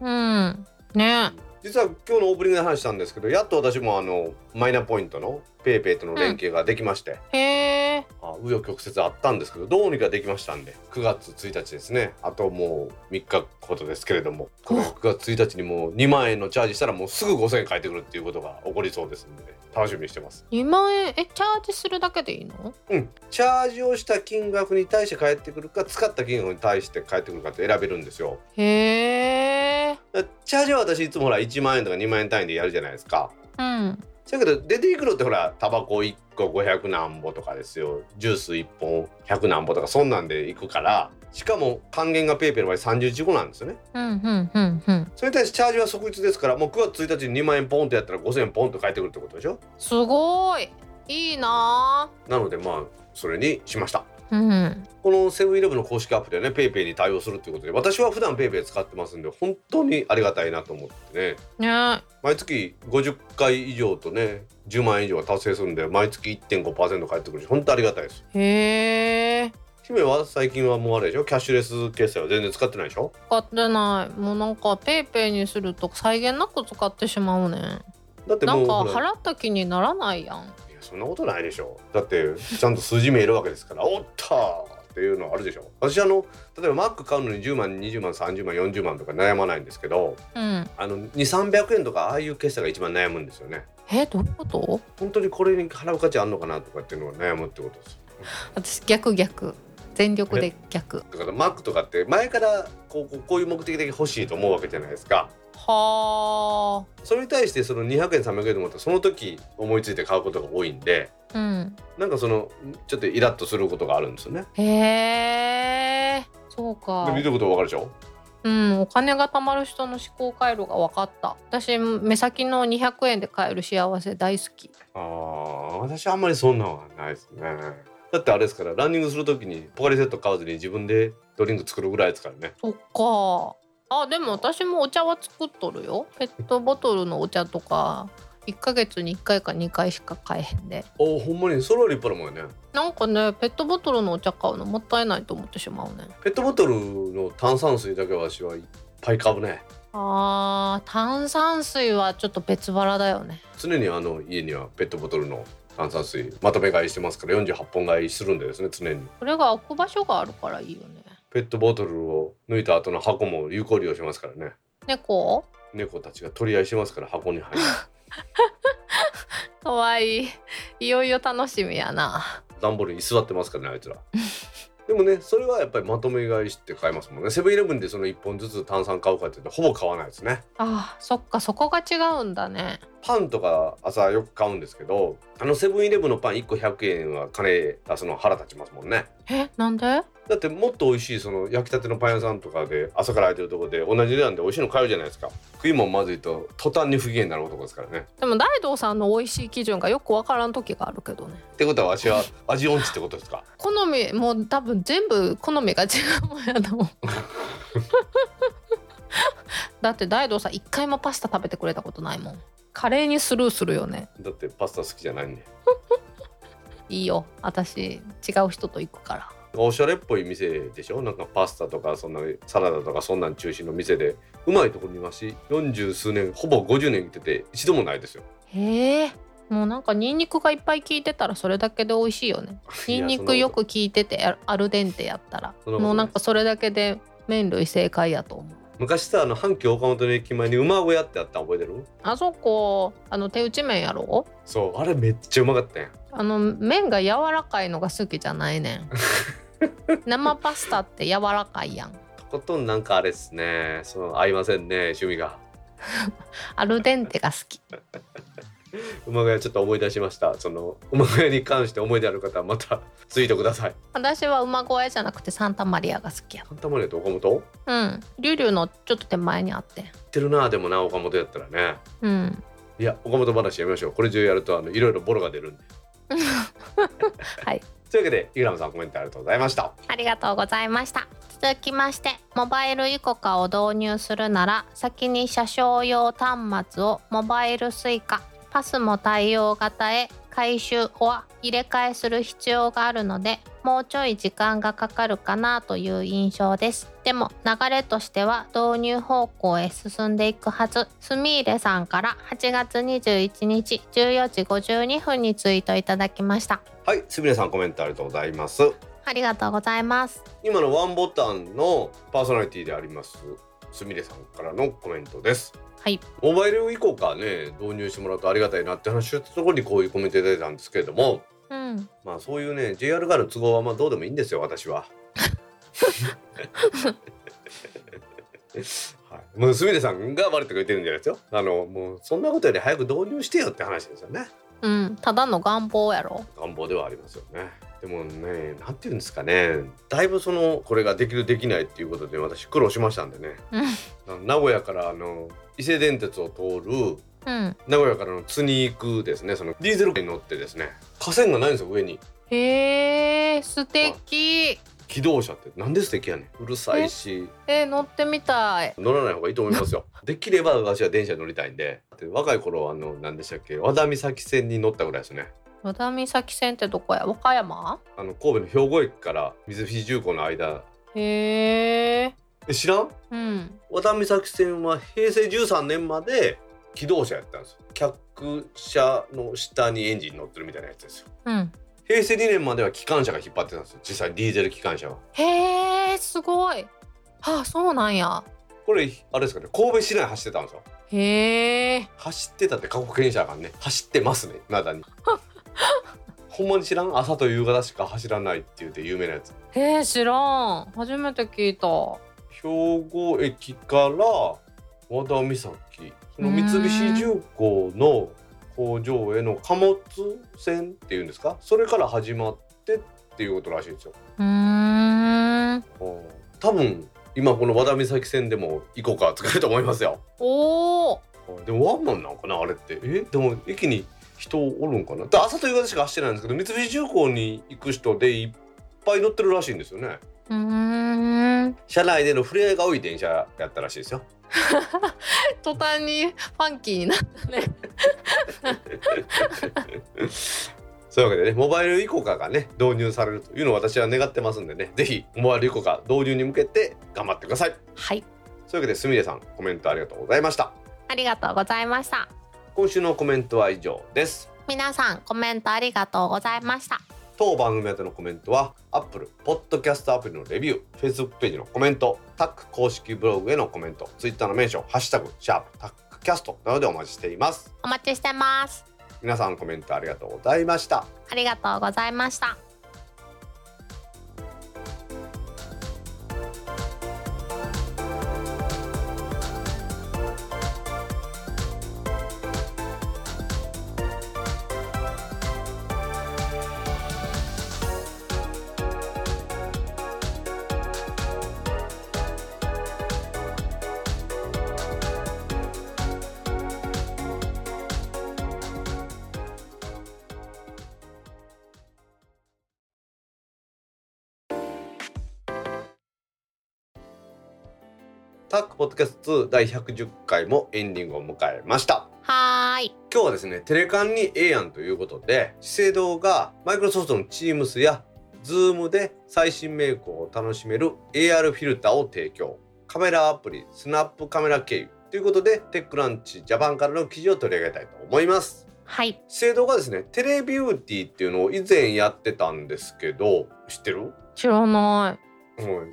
Speaker 1: うん。ね。
Speaker 2: 実は今日のオープニングで話したんですけどやっと私もあのマイナポイントのペイペイとの連携ができまして、
Speaker 1: へえ
Speaker 2: あ紆余曲折あったんですけどどうにかできましたんで。9月1日ですね。あともう3日ほどですけれども。この9月1日にもう2万円のチャージしたらもうすぐ5000円返ってくるっていうことが起こりそうですんで、ね、楽しみにしてます。
Speaker 1: 2万円えチャージするだけでいいの？
Speaker 2: うん。チャージをした金額に対して返ってくるか使った金額に対して返ってくるかって選べるんですよ。
Speaker 1: へえ
Speaker 2: チャージは私いつもほら1万円とか2万円単位でやるじゃないですか。
Speaker 1: うん
Speaker 2: だけど出てくるってほらタバコ1個500何ぼとかですよ。ジュース1本100何ぼとかそんなんでいくからしかも還元がペイペイの場合31個なんですよね。
Speaker 1: うんうんうんうん。
Speaker 2: それに対してチャージは即日ですからもう9月1日に2万円ポンとやったら5000円ポンと返ってくるってことでしょ。
Speaker 1: すごい。いいな
Speaker 2: なのでまあそれにしました
Speaker 1: うん。
Speaker 2: このセブンイレブンの公式アプリはねペイペイに対応するっていうことで私は普段ペイペイ使ってますんで本当にありがたいなと思ってね。
Speaker 1: ね。
Speaker 2: 毎月50回以上とね10万円以上が達成するんで毎月1.5%返ってくるし本当ありがたいです。
Speaker 1: へえ。
Speaker 2: 姫は最近はもうあれでしょ？キャッシュレス決済は全然使ってないでしょ？
Speaker 1: 使ってない。もうなんかペイペイにすると際限なく使ってしまうねん。
Speaker 2: だって
Speaker 1: なんか払った気にならないやん
Speaker 2: そんなことないでしょ。だってちゃんと数字見えるわけですから。おったーっていうのはあるでしょ。私あの例えばマック買うのに10万20万30万40万とか悩まないんですけど
Speaker 1: うん。
Speaker 2: あの2300円とかああいう決済が一番悩むんですよね。
Speaker 1: えどういうこと？
Speaker 2: 本当にこれに払う価値あるのかなとかっていうのが悩むってことです。
Speaker 1: 私逆逆。全力で逆。
Speaker 2: だからマックとかって前からこうこうこういう目的で欲しいと思うわけじゃないですか
Speaker 1: は
Speaker 2: それに対してその200円300円でもってその時思いついて買うことが多いんで
Speaker 1: あうん。
Speaker 2: なんかそのちょっとイラッとすることがあるんですよね。
Speaker 1: へえ。そうか。
Speaker 2: で見てることわかるでしょ？
Speaker 1: うん。お金が貯まる人の思考回路が分かった。私目先の200円で買える幸せ大好き。
Speaker 2: ああ私あんまりそんなのはないですね。だってあれですからランニングする時にポカリセット買わずに自分でドリンク作るぐらいですからね。
Speaker 1: そっかあでも私もお茶は作っとるよ。ペットボトルのお茶とか1ヶ月に1回か2回しか買えへんで。
Speaker 2: おほんまに？それは立派なもんやね。
Speaker 1: なんかねペットボトルのお茶買うのもったいないと思ってしまうね
Speaker 2: ペットボトルの炭酸水だけは私はいっぱい買うね。
Speaker 1: あー炭酸水はちょっと別腹だよね。
Speaker 2: 常にあの家にはペットボトルの炭酸水まとめ買いしてますから48本買いするんでですね常に。
Speaker 1: これが置く場所があるからいいよね
Speaker 2: ペットボトルを抜いた後の箱も有効利用しますからね。
Speaker 1: 猫？
Speaker 2: 猫たちが取り合いしますから箱に入る。
Speaker 1: かわい。いいよいよ楽しみやな。
Speaker 2: 段ボールに居座ってますからねあいつら。でもねそれはやっぱりまとめ買いして買いますもんね。セブンイレブンでその1本ずつ炭酸買うかって言ってほぼ買わないですね。
Speaker 1: あーそっかそこが違うんだね
Speaker 2: パンとか朝よく買うんですけどあのセブンイレブンのパン1個100円は金出すの腹立ちますもんね。
Speaker 1: えなんで？
Speaker 2: だってもっと美味しいその焼きたてのパン屋さんとかで朝から空いてるところで同じ値段で美味しいの買うじゃないですか。食いもんまずいと途端に不機嫌になる男ですからね。
Speaker 1: でも大道さんの美味しい基準がよくわからん時があるけどね。
Speaker 2: ってことはわしは 味音痴ってことですか？
Speaker 1: 好みもう多分全部好みが違うもんやと思う だって大道さん一回もパスタ食べてくれたことないもん。カレーにスルーするよね。
Speaker 2: だってパスタ好きじゃないんで
Speaker 1: いいよ。私違う人と行くから。
Speaker 2: おしゃれっぽい店でしょ？なんかパスタとかそんなサラダとかそんなん中心の店で。うまいところにいますし40数年ほぼ50年行ってて一度もないですよ。
Speaker 1: へえ。もうなんかニンニクがいっぱい効いてたらそれだけで美味しいよね。ニンニクよく効いててアアルデンテやったら。もうなんかそれだけで麺類正解やと思う
Speaker 2: 昔さあの阪急岡本の駅前に馬小屋ってあったの覚えてる？
Speaker 1: あそこあの手打ち麺やろ？
Speaker 2: そうあれめっちゃうまかったやん。
Speaker 1: あの麺が柔らかいのが好きじゃないねん。生パスタって柔らかいやん。
Speaker 2: とことんなんかあれっすね。その合いませんね趣味が。
Speaker 1: アルデンテが好き
Speaker 2: 馬小屋ちょっと思い出しました。その馬小屋に関して思い出ある方はまた ツイートください。
Speaker 1: 私は馬小屋じゃなくてサンタマリアが好きや。
Speaker 2: サンタマリアと岡本？
Speaker 1: うん。リュウリュウのちょっと手前にあって。
Speaker 2: 知ってるなでもな岡本やったらね。
Speaker 1: うん。
Speaker 2: いや岡本話やめましょう。これ中やるとあのいろいろボロが出るんで。
Speaker 1: はい。
Speaker 2: というわけでイグラムさんコメントありがとうございました。
Speaker 1: ありがとうございました。続きましてモバイルイコカを導入するなら先に車掌用端末をモバイル Suica パスも対応型へ回収は入れ替えする必要があるのでもうちょい時間がかかるかなという印象です。でも流れとしては導入方向へ進んでいくはず。スミーレさんから8月21日14時52分にツイートいただきました。
Speaker 2: はいすみれさんコメントありがとうございます。
Speaker 1: ありがとうございます。
Speaker 2: 今のワンボタンのパーソナリティでありますすみれさんからのコメントです
Speaker 1: はい
Speaker 2: モバイル以降かね導入してもらうとありがたいなって話をしたところにこういうコメントいただいたんですけれども
Speaker 1: うん
Speaker 2: まあそういうね JR がある都合はまあどうでもいいんですよ私は。はい、もうすみれさんが悪いとか言ってるんじゃないですよ。あのもうそんなことより早く導入してよって話ですよね。
Speaker 1: うん、ただの願望やろ。
Speaker 2: 願望ではありますよね。でもね、なんていうんですかね、だいぶそのこれができるできないっていうことで私苦労しましたんでね。
Speaker 1: うん、
Speaker 2: 名古屋からあの伊勢電鉄を通る
Speaker 1: うん、
Speaker 2: 名古屋からの津に行くですね、そのディーゼルに乗ってですね、架線がないんですよ上に。
Speaker 1: へえ、素敵。
Speaker 2: 機動車ってなんで素敵やねんうるさいし
Speaker 1: え、乗ってみたい。
Speaker 2: 乗らない方がいいと思いますよ できれば私は電車に乗りたいんでで若い頃あの何でしたっけ和田岬線に乗ったぐらいですね
Speaker 1: 和田岬線ってどこや、和歌山？
Speaker 2: あの神戸の兵庫駅から水菱重工の間
Speaker 1: へえ。
Speaker 2: え知らん？
Speaker 1: うん。
Speaker 2: 和田岬線は平成13年まで機動車やったんですよ客車の下にエンジン乗ってるみたいなやつですよ
Speaker 1: うん。
Speaker 2: 平成2年までは機関車が引っ張ってたんですよ実際ディーゼル機関車は
Speaker 1: へえ、すごい。はあ、そうなんや。
Speaker 2: これあれですかね神戸市内走ってたんですよ
Speaker 1: へえ。
Speaker 2: 走ってたって過去形にしたらあかんね走ってますねまだに ほんまに知らん？朝と夕方しか走らないって言って有名なやつ
Speaker 1: へえ、知らん。初めて聞いた。
Speaker 2: 兵庫駅から和田岬その三菱重工の工場への貨物船っていうんですかそれから始まってっていうことらしいんですよ。
Speaker 1: うーん。
Speaker 2: うん。多分今この和田岬線でも行こうか使えると思いますよ。
Speaker 1: おお。
Speaker 2: でもワンマンなんかなあれって。え？でも駅に人おるんかな？で朝と夕方しか走ってないんですけど三菱重工に行く人でいっぱい乗ってるらしいんですよね
Speaker 1: うーん。
Speaker 2: 車内での触れ合いが多い電車やったらしいですよ。
Speaker 1: 途端にファンキーになったね。
Speaker 2: そういうわけでねモバイルイコカがね導入されるというのを私は願ってますんでねぜひモバイルイコカ導入に向けて頑張ってください。
Speaker 1: はい。
Speaker 2: そういうわけですみれさんコメントありがとうございました。
Speaker 1: ありがとうございました。
Speaker 2: 今週のコメントは以上です。
Speaker 1: 皆さんコメントありがとうございました
Speaker 2: 当番組宛てのコメントは Apple Podcast アプリのレビュー Facebook ページのコメントタック公式ブログへのコメント Twitter のメンションハッシュタグシャープタックキャストなどでお待ちしています。
Speaker 1: お待ちしてます。
Speaker 2: 皆さんコメントありがとうございました。
Speaker 1: ありがとうございました
Speaker 2: ドキャスト2第110回もエンディングを迎えました。
Speaker 1: はーい。
Speaker 2: 今日はですねテレカンにええやんということで資生堂がマイクロソフトの Teams や Zoom で最新メイクを楽しめる AR フィルターを提供。カメラアプリスナップカメラ経由。ということでテックランチジャパンからの記事を取り上げたいと思います。
Speaker 1: はい。
Speaker 2: 資生堂がですねテレビューティーっていうのを以前やってたんですけど知ってる？
Speaker 1: 知らな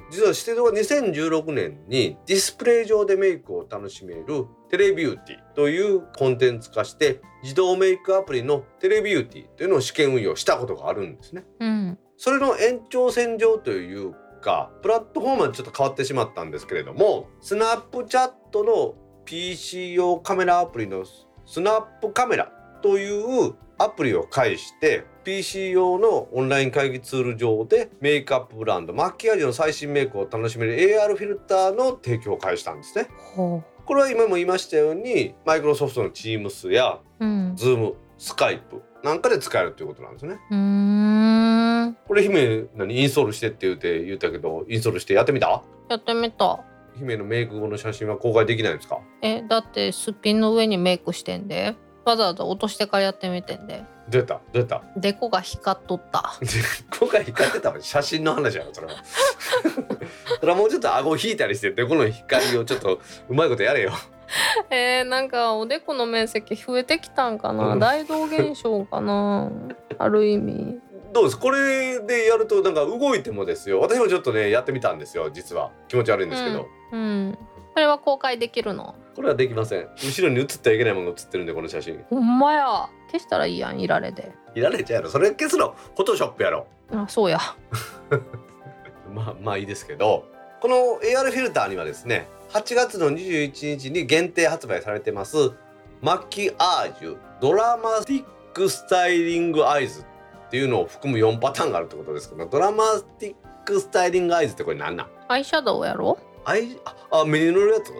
Speaker 2: 実は資生堂が2016年にディスプレイ上でメイクを楽しめるテレビューティーというコンテンツ化して自動メイクアプリのテレビューティーというのを試験運用したことがあるんですね。
Speaker 1: うん
Speaker 2: それの延長線上というかプラットフォームはちょっと変わってしまったんですけれどもスナップチャットの PC 用カメラアプリのスナップカメラというアプリを介して PC 用のオンライン会議ツール上でメイクアップブランドマッキアージュの最新メイクを楽しめる AR フィルターの提供を開始したんですね。
Speaker 1: ほ
Speaker 2: これは今も言いましたようにマイクロソフトの Teams や
Speaker 1: ううん、
Speaker 2: Zoom、Skype なんかで使えるということなんですね。これ姫何インストールしてって言って言ったけどインストールしてやってみた？
Speaker 1: やってみた。
Speaker 2: 姫のメイク後の写真は公開できないんですか？
Speaker 1: えだってすっぴんの上にメイクしてんでわざわざ落としてからやってみてんで。
Speaker 2: どうやったどうやった。
Speaker 1: デコが光っとった。
Speaker 2: 今回光ってたわ写真の話やろそれは。それはもうちょっと顎引いたりしてでこの光をちょっとうまいことやれよ。
Speaker 1: えー、なんかおでこの面積増えてきたんかな、
Speaker 2: うん。
Speaker 1: 大動現象かな。ある意味。
Speaker 2: どうです？これでやるとなんか動いてもですよ。私もちょっとねやってみたんですよ実は。気持ち悪いんですけど、
Speaker 1: うんこれは公開できるの？
Speaker 2: これはできません。後ろに写ってはいけないものが写ってるんでこの写真。
Speaker 1: ほんまや。消したらいいやんいられで
Speaker 2: いられちゃうやろ。それ消すの？フォトショップやろ。
Speaker 1: あそうや。
Speaker 2: まあまあいいですけど。この AR フィルターにはですね8月の21日に限定発売されてますマッキアージュドラマティックスタイリングアイズっていうのを含む4パターンがあるってことですけどドラマティックスタイリングアイズってこれ何なん？
Speaker 1: アイシャドウやろ？
Speaker 2: アイああ目に塗るやつ？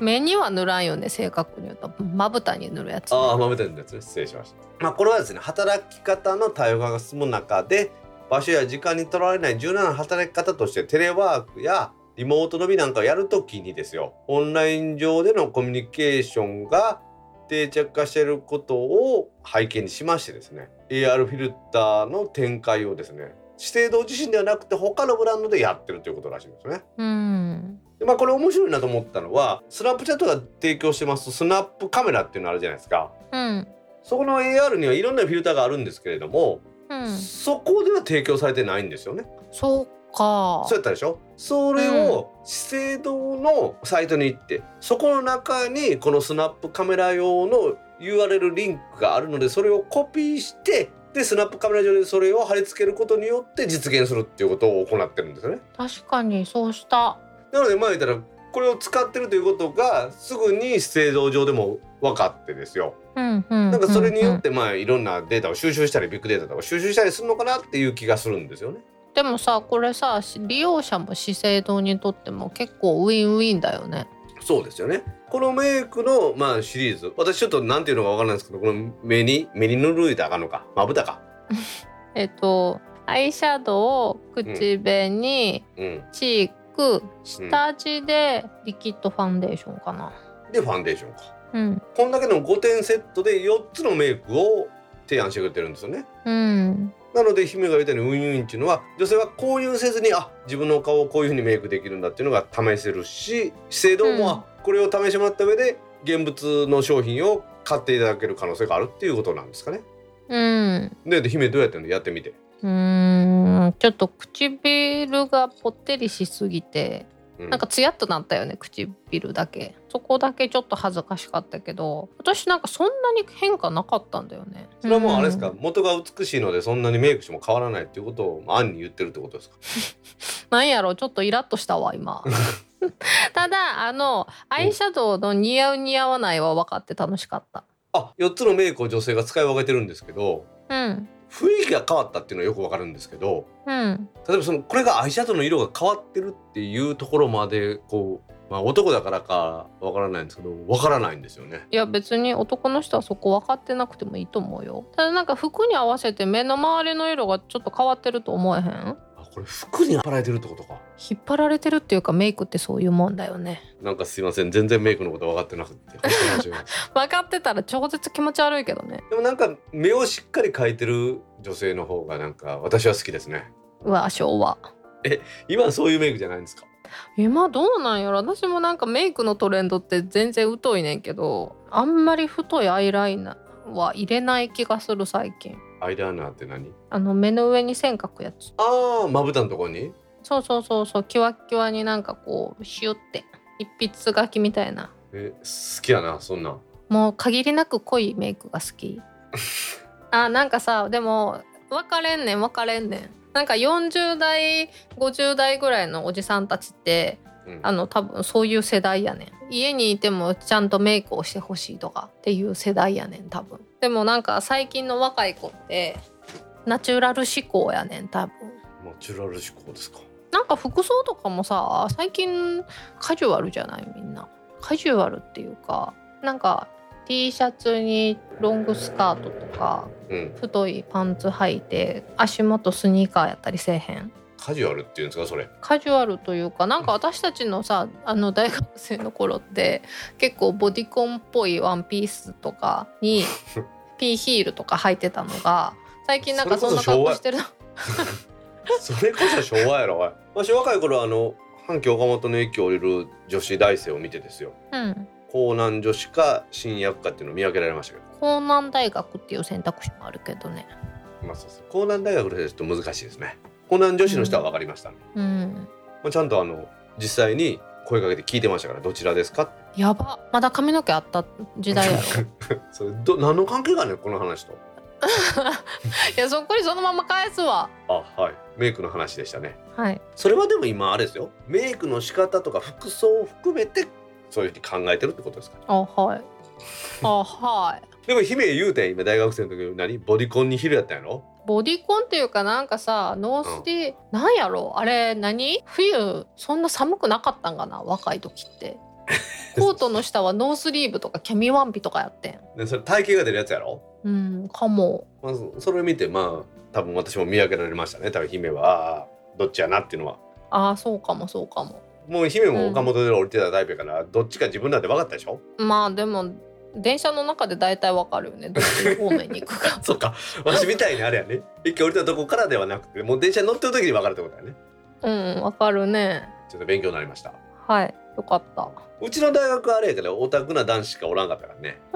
Speaker 1: 目には塗らんよね正確に言うとまぶたに塗るやつ、ね、
Speaker 2: ああ豆たのやつね。失礼しました。まあこれはですね働き方の多様化が進む中で場所や時間にとらわれない柔軟な働き方としてテレワークやリモートのみなんかをやるときにですよ。オンライン上でのコミュニケーションが定着化していることを背景にしましてですね AR フィルターの展開をですね資生堂自身ではなくて他のブランドでやってるということらしいんですよね。
Speaker 1: うん。
Speaker 2: でまあこれ面白いなと思ったのはスナップチャットが提供してます。スナップカメラっていうのあるじゃないですか。
Speaker 1: うん
Speaker 2: そこの AR にはいろんなフィルターがあるんですけれども、
Speaker 1: うん。
Speaker 2: そこでは提供されてないんですよね。
Speaker 1: そうか。
Speaker 2: そうやったでしょ？それを資生堂のサイトに行ってそこの中にこのスナップカメラ用の URL リンクがあるのでそれをコピーしてでスナップカメラ上でそれを貼り付けることによって実現するっていうことを行ってるんですよね。
Speaker 1: 確かにそうした
Speaker 2: なのでまあ言ったらこれを使ってるということがすぐに資生堂上でも分かってですよ。
Speaker 1: うんうん
Speaker 2: なんかそれによってまあいろんなデータを収集したりビッグデータとか収集したりするのかなっていう気がするんですよね。
Speaker 1: でもさこれさ利用者も資生堂にとっても結構ウィンウィンだよね
Speaker 2: そうですよね。このメイクのまあシリーズ私ちょっとなんていうのかわからないんですけどこの目に目に塗るいたらあかんのか？まぶたか？
Speaker 1: えっとアイシャドウ口紅、
Speaker 2: うん。
Speaker 1: チーク下地でリキッドファンデーションかな、
Speaker 2: でファンデーションか。
Speaker 1: うん
Speaker 2: こんだけの5点セットで4つのメイクを提案してくれてるんですよね。
Speaker 1: うん
Speaker 2: なので姫が言ったようにウィンウィンっていうのは女性はこういうせずにあ自分の顔をこういうふうにメイクできるんだっていうのが試せるし資生堂も、これを試してもらった上で現物の商品を買っていただける可能性があるっていうことなんですかね。
Speaker 1: うん。
Speaker 2: でで姫どうやってんの？やってみて。
Speaker 1: うーん。ちょっと唇がぽってりしすぎて
Speaker 2: うん。
Speaker 1: なんかツヤっとなったよね唇だけ。そこだけちょっと恥ずかしかったけど私なんかそんなに変化なかったんだよね。
Speaker 2: それはもうあれですか、
Speaker 1: ん
Speaker 2: 元が美しいのでそんなにメイクしても変わらないっていうことを暗に言ってるってことですか
Speaker 1: なん。やろちょっとイラッとしたわ今 ただあのアイシャドウの似合う似合わないは分かって楽しかった。
Speaker 2: あ4つのメイクを女性が使い分けてるんですけど
Speaker 1: うん。
Speaker 2: 雰囲気が変わったっていうのはよくわかるんですけど
Speaker 1: うん。
Speaker 2: 例えばそのこれがアイシャドウの色が変わってるっていうところまでこうまあ男だからかわからないんですけどわからないんですよね。
Speaker 1: いや別に男の人はそこ分かってなくてもいいと思うよ。ただなんか服に合わせて目の周りの色がちょっと変わってると思えへん？
Speaker 2: あこれ服に払えてるってことか。
Speaker 1: 引っ張られてるっていうかメイクってそういうもんだよね
Speaker 2: なんかすいません全然メイクのこと分かってなくて
Speaker 1: 分かってたら超絶気持ち悪いけどね
Speaker 2: でもなんか目をしっかり描いてる女性の方がなんか私は好きですね。
Speaker 1: うわ昭和
Speaker 2: 今はそういうメイクじゃないんですか？
Speaker 1: 今どうなんやろ？私もなんかメイクのトレンドって全然疎いねんけどあんまり太いアイライナーは入れない気がする最近
Speaker 2: アイライナーって何？
Speaker 1: あの目の上に線描くやつ
Speaker 2: ああまぶたのところに？
Speaker 1: そうそうそうそうキワキワになんかこうシュって一筆書きみたいな
Speaker 2: え好きやなそんなん。
Speaker 1: もう限りなく濃いメイクが好き あなんかさでも分かれんねん分かれんねんなんか40代50代ぐらいのおじさんたちって
Speaker 2: うん。
Speaker 1: あの多分そういう世代やねん。家にいてもちゃんとメイクをしてほしいとかっていう世代やねん多分。でもなんか最近の若い子ってナチュラル思考やねん多分。
Speaker 2: ナチュラル思考ですか。
Speaker 1: なんか服装とかもさ最近カジュアルじゃないみんな。カジュアルっていうかなんか T シャツにロングスカートとか
Speaker 2: うん。
Speaker 1: 太いパンツ履いて足元スニーカーやったりせえへん
Speaker 2: カジュアルっていうんですかそれ？
Speaker 1: カジュアルというかなんか私たちのさあの大学生の頃って結構ボディコンっぽいワンピースとかに ピンヒールとか履いてたのが最近なんかそんな格好してる
Speaker 2: それこそ昭和やろおい。私若い頃あの阪急岡本の駅を降りる女子大生を見てですよ。
Speaker 1: うん
Speaker 2: 江南女子か新薬かっていうのを見分けられましたけ
Speaker 1: 江南大学っていう選択肢もあるけどね
Speaker 2: ど、まあそうそう江南大学の人と難しいですね。江南女子の人は分かりました、
Speaker 1: うん。
Speaker 2: まあ、ちゃんとあの実際に声かけて聞いてましたからどちらですか？
Speaker 1: やば。まだ髪の毛あった時代やろ。
Speaker 2: それど何の関係があるのこの話と。
Speaker 1: いやそっくりそのまま返すわ。
Speaker 2: あはい。メイクの話でしたね。
Speaker 1: はい。
Speaker 2: それはでも今あれですよ。メイクの仕方とか服装を含めてそういうふうに考えてるってことですか？
Speaker 1: あはい。あはい
Speaker 2: でも姫言うてん今大学生の時に何？ボディコンにヒールやったんやろ？
Speaker 1: ボディコンっていうかなんかさノースリー、なんやろ？あれ何？冬そんな寒くなかったんかな？若い時って。コートの下はノースリーブとかキャミワンピとかやってん。
Speaker 2: でそれ体型が出るやつやろ？
Speaker 1: うんかも。
Speaker 2: まずそれを見てまあ多分私も見分けられましたね。多分姫はどっちやなっていうのは。
Speaker 1: ああそうかもそうかも。
Speaker 2: もう姫も岡本で降りてたタイプやから、どっちか自分なんて分かったでしょ？
Speaker 1: まあでも電車の中で大体わかるよね。どっちの方面に行くか。
Speaker 2: そっか。わしみたいにあれやね。一回降りたとこからではなくてもう電車に乗ってる時に分かるってことだよね。
Speaker 1: うんわかるね。
Speaker 2: ちょっと勉強になりました。
Speaker 1: はい。よかった。
Speaker 2: うちの大学はあれやけどオタクな男子しかおらんかったからね。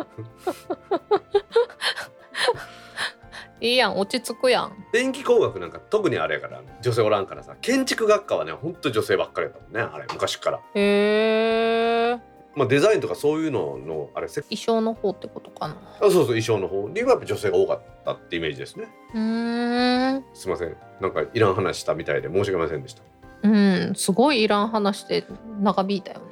Speaker 1: いいやん落ち着くやん。
Speaker 2: 電気工学なんか特にあれやから女性おらんからさ。建築学科はねほんと女性ばっかりやったもんねあれ昔から。
Speaker 1: へえ
Speaker 2: まあデザインとかそういうののあれせ
Speaker 1: 衣装の方ってことかな。
Speaker 2: あそうそう衣装の方。にはやっぱ女性が多かったってイメージですね。
Speaker 1: うーん。
Speaker 2: すいません。なんかいらん話したみたいで申し訳ませんでした。
Speaker 1: うんすごいいらん話で長引いたよね。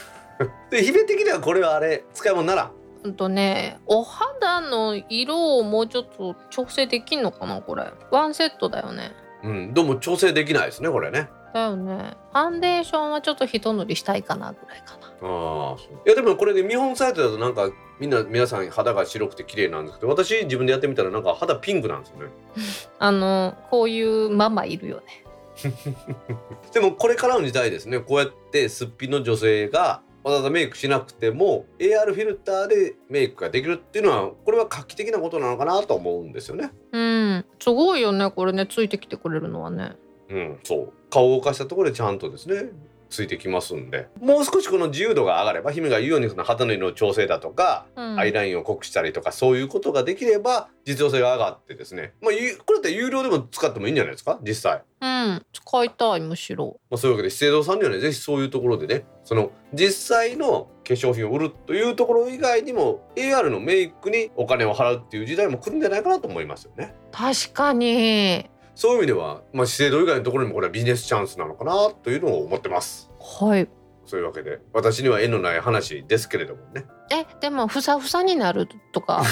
Speaker 2: で姫的にはこれはあれ使い物なら。ん
Speaker 1: うんとねお肌の色をもうちょっと調整できんのかなこれ。ワンセットだよね
Speaker 2: うん。どうも調整できないですねこれね。
Speaker 1: だよね。ファンデーションはちょっと一塗りしたいかなぐらいかな。
Speaker 2: ああいやでもこれね見本サイトだとなんかみんな皆さん肌が白くて綺麗なんですけど私自分でやってみたらなんか肌ピンクなんですよね。
Speaker 1: あのこういうママいるよね。
Speaker 2: でもこれからの時代ですね。こうやってすっぴんの女性がわざわざメイクしなくても AR フィルターでメイクができるっていうのはこれは画期的なことなのかなと思うんですよね。
Speaker 3: うん。すごいよねこれね。ついてきてくれるのはね。
Speaker 2: うん、そう。顔を動かしたところでちゃんとですねついてきますんで。もう少しこの自由度が上がれば姫が言うようにその肌の色の調整だとか、
Speaker 3: うん。
Speaker 2: アイラインを濃くしたりとかそういうことができれば実用性が上がってですね、まあ、ゆこれって有料でも使ってもいいんじゃないですか？実際。
Speaker 3: うん。使いたいむしろ。
Speaker 2: まあ、そういうわけで資生堂さんにはねぜひそういうところでねその実際の化粧品を売るというところ以外にも AR のメイクにお金を払うっていう時代も来るんじゃないかなと思いますよね。
Speaker 3: 確かに
Speaker 2: そういう意味では、まあ、資生堂以外のところにもこれはビジネスチャンスなのかなというのを思ってます。
Speaker 3: はい。
Speaker 2: そういうわけで。私には縁のない話ですけれどもね。
Speaker 3: えでもふさふさになるとか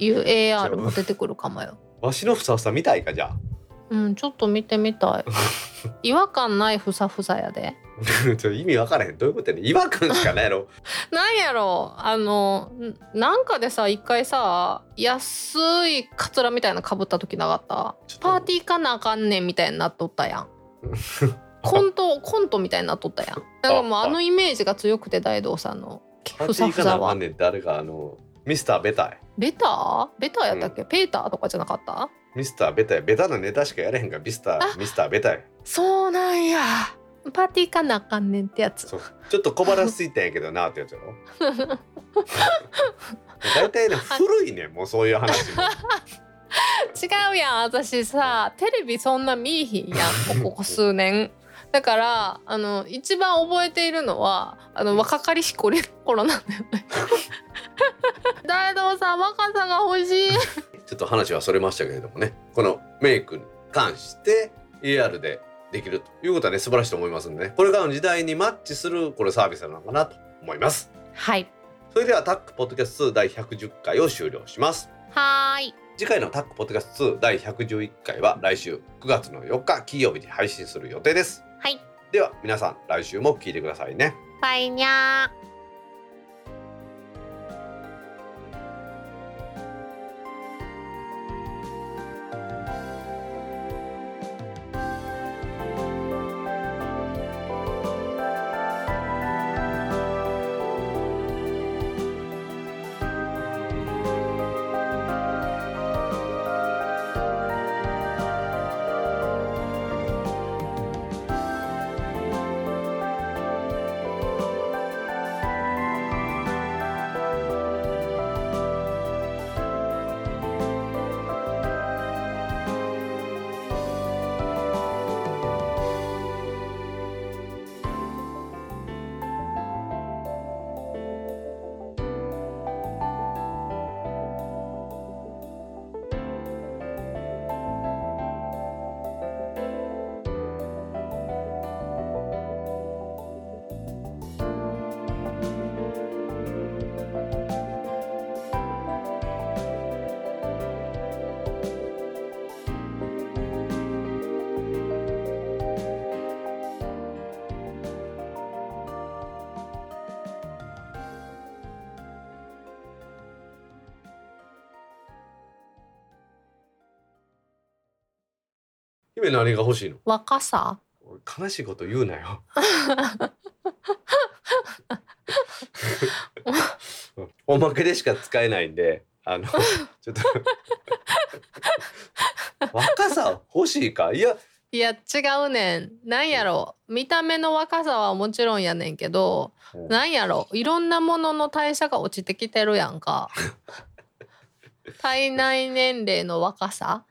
Speaker 3: いう AR も出てくるかもよ。
Speaker 2: わしのふさふさ見たいかじゃあ
Speaker 3: うんちょっと見てみたい。違和感ないふさふさやで。
Speaker 2: ちょ意味わからへん。どういうことやねん。違和感しかないやろ。
Speaker 3: なんやろ。あのんなんかでさ一回さ安いカツラみたいなかぶった時なかった？パーティーかなあかんねんみたいになっとったやん。コントコントみたいになっとったやん。なんかもうあのイメージが強くて大道さんの。ふ
Speaker 2: パーティー
Speaker 3: さふさは
Speaker 2: かなあかんねん誰かあのミスターベタイ
Speaker 3: ベター？ベターやったっけ、ペーターとかじゃなかった？
Speaker 2: ミスターベタイベタなネタしかやれへんからミスタ
Speaker 3: あ
Speaker 2: ーミスターベタイ
Speaker 3: そうなんや。パーティーかなあかんねんってやつ。
Speaker 2: そう。ちょっと小腹ついたんやけどなってやつやろ。大体ね古いねもうそういう話も。
Speaker 3: 違うやん私さ。テレビそんな見いひんやんここ数年 だからあの一番覚えているのはあの若かりし頃 頃なんだよね。大道さん若さが欲しい。
Speaker 2: ちょっと話はそれましたけれどもね。このメイクに関して AR でできるということはね素晴らしいと思いますんでね。これからの時代にマッチするこれサービスなのかなと思います。
Speaker 3: はい。
Speaker 2: それではタックポッドキャスト2第110回を終了します。
Speaker 3: はーい。
Speaker 2: 次回のタックポッドキャスト2第111回は来週9月の4日金曜日に配信する予定です。
Speaker 3: はい
Speaker 2: では皆さん来週も聞いてくださいね。
Speaker 3: バイニャー
Speaker 2: 姫何が欲しいの？
Speaker 3: 若さ？
Speaker 2: 悲しいこと言うなよ。おまけでしか使えないんであの ちょっと。若さ欲しいか？いや。
Speaker 3: いや違うねん。なんやろ？見た目の若さはもちろんやねんけどなんやろ？いろんなものの代謝が落ちてきてるやんか。体内年齢の若さ？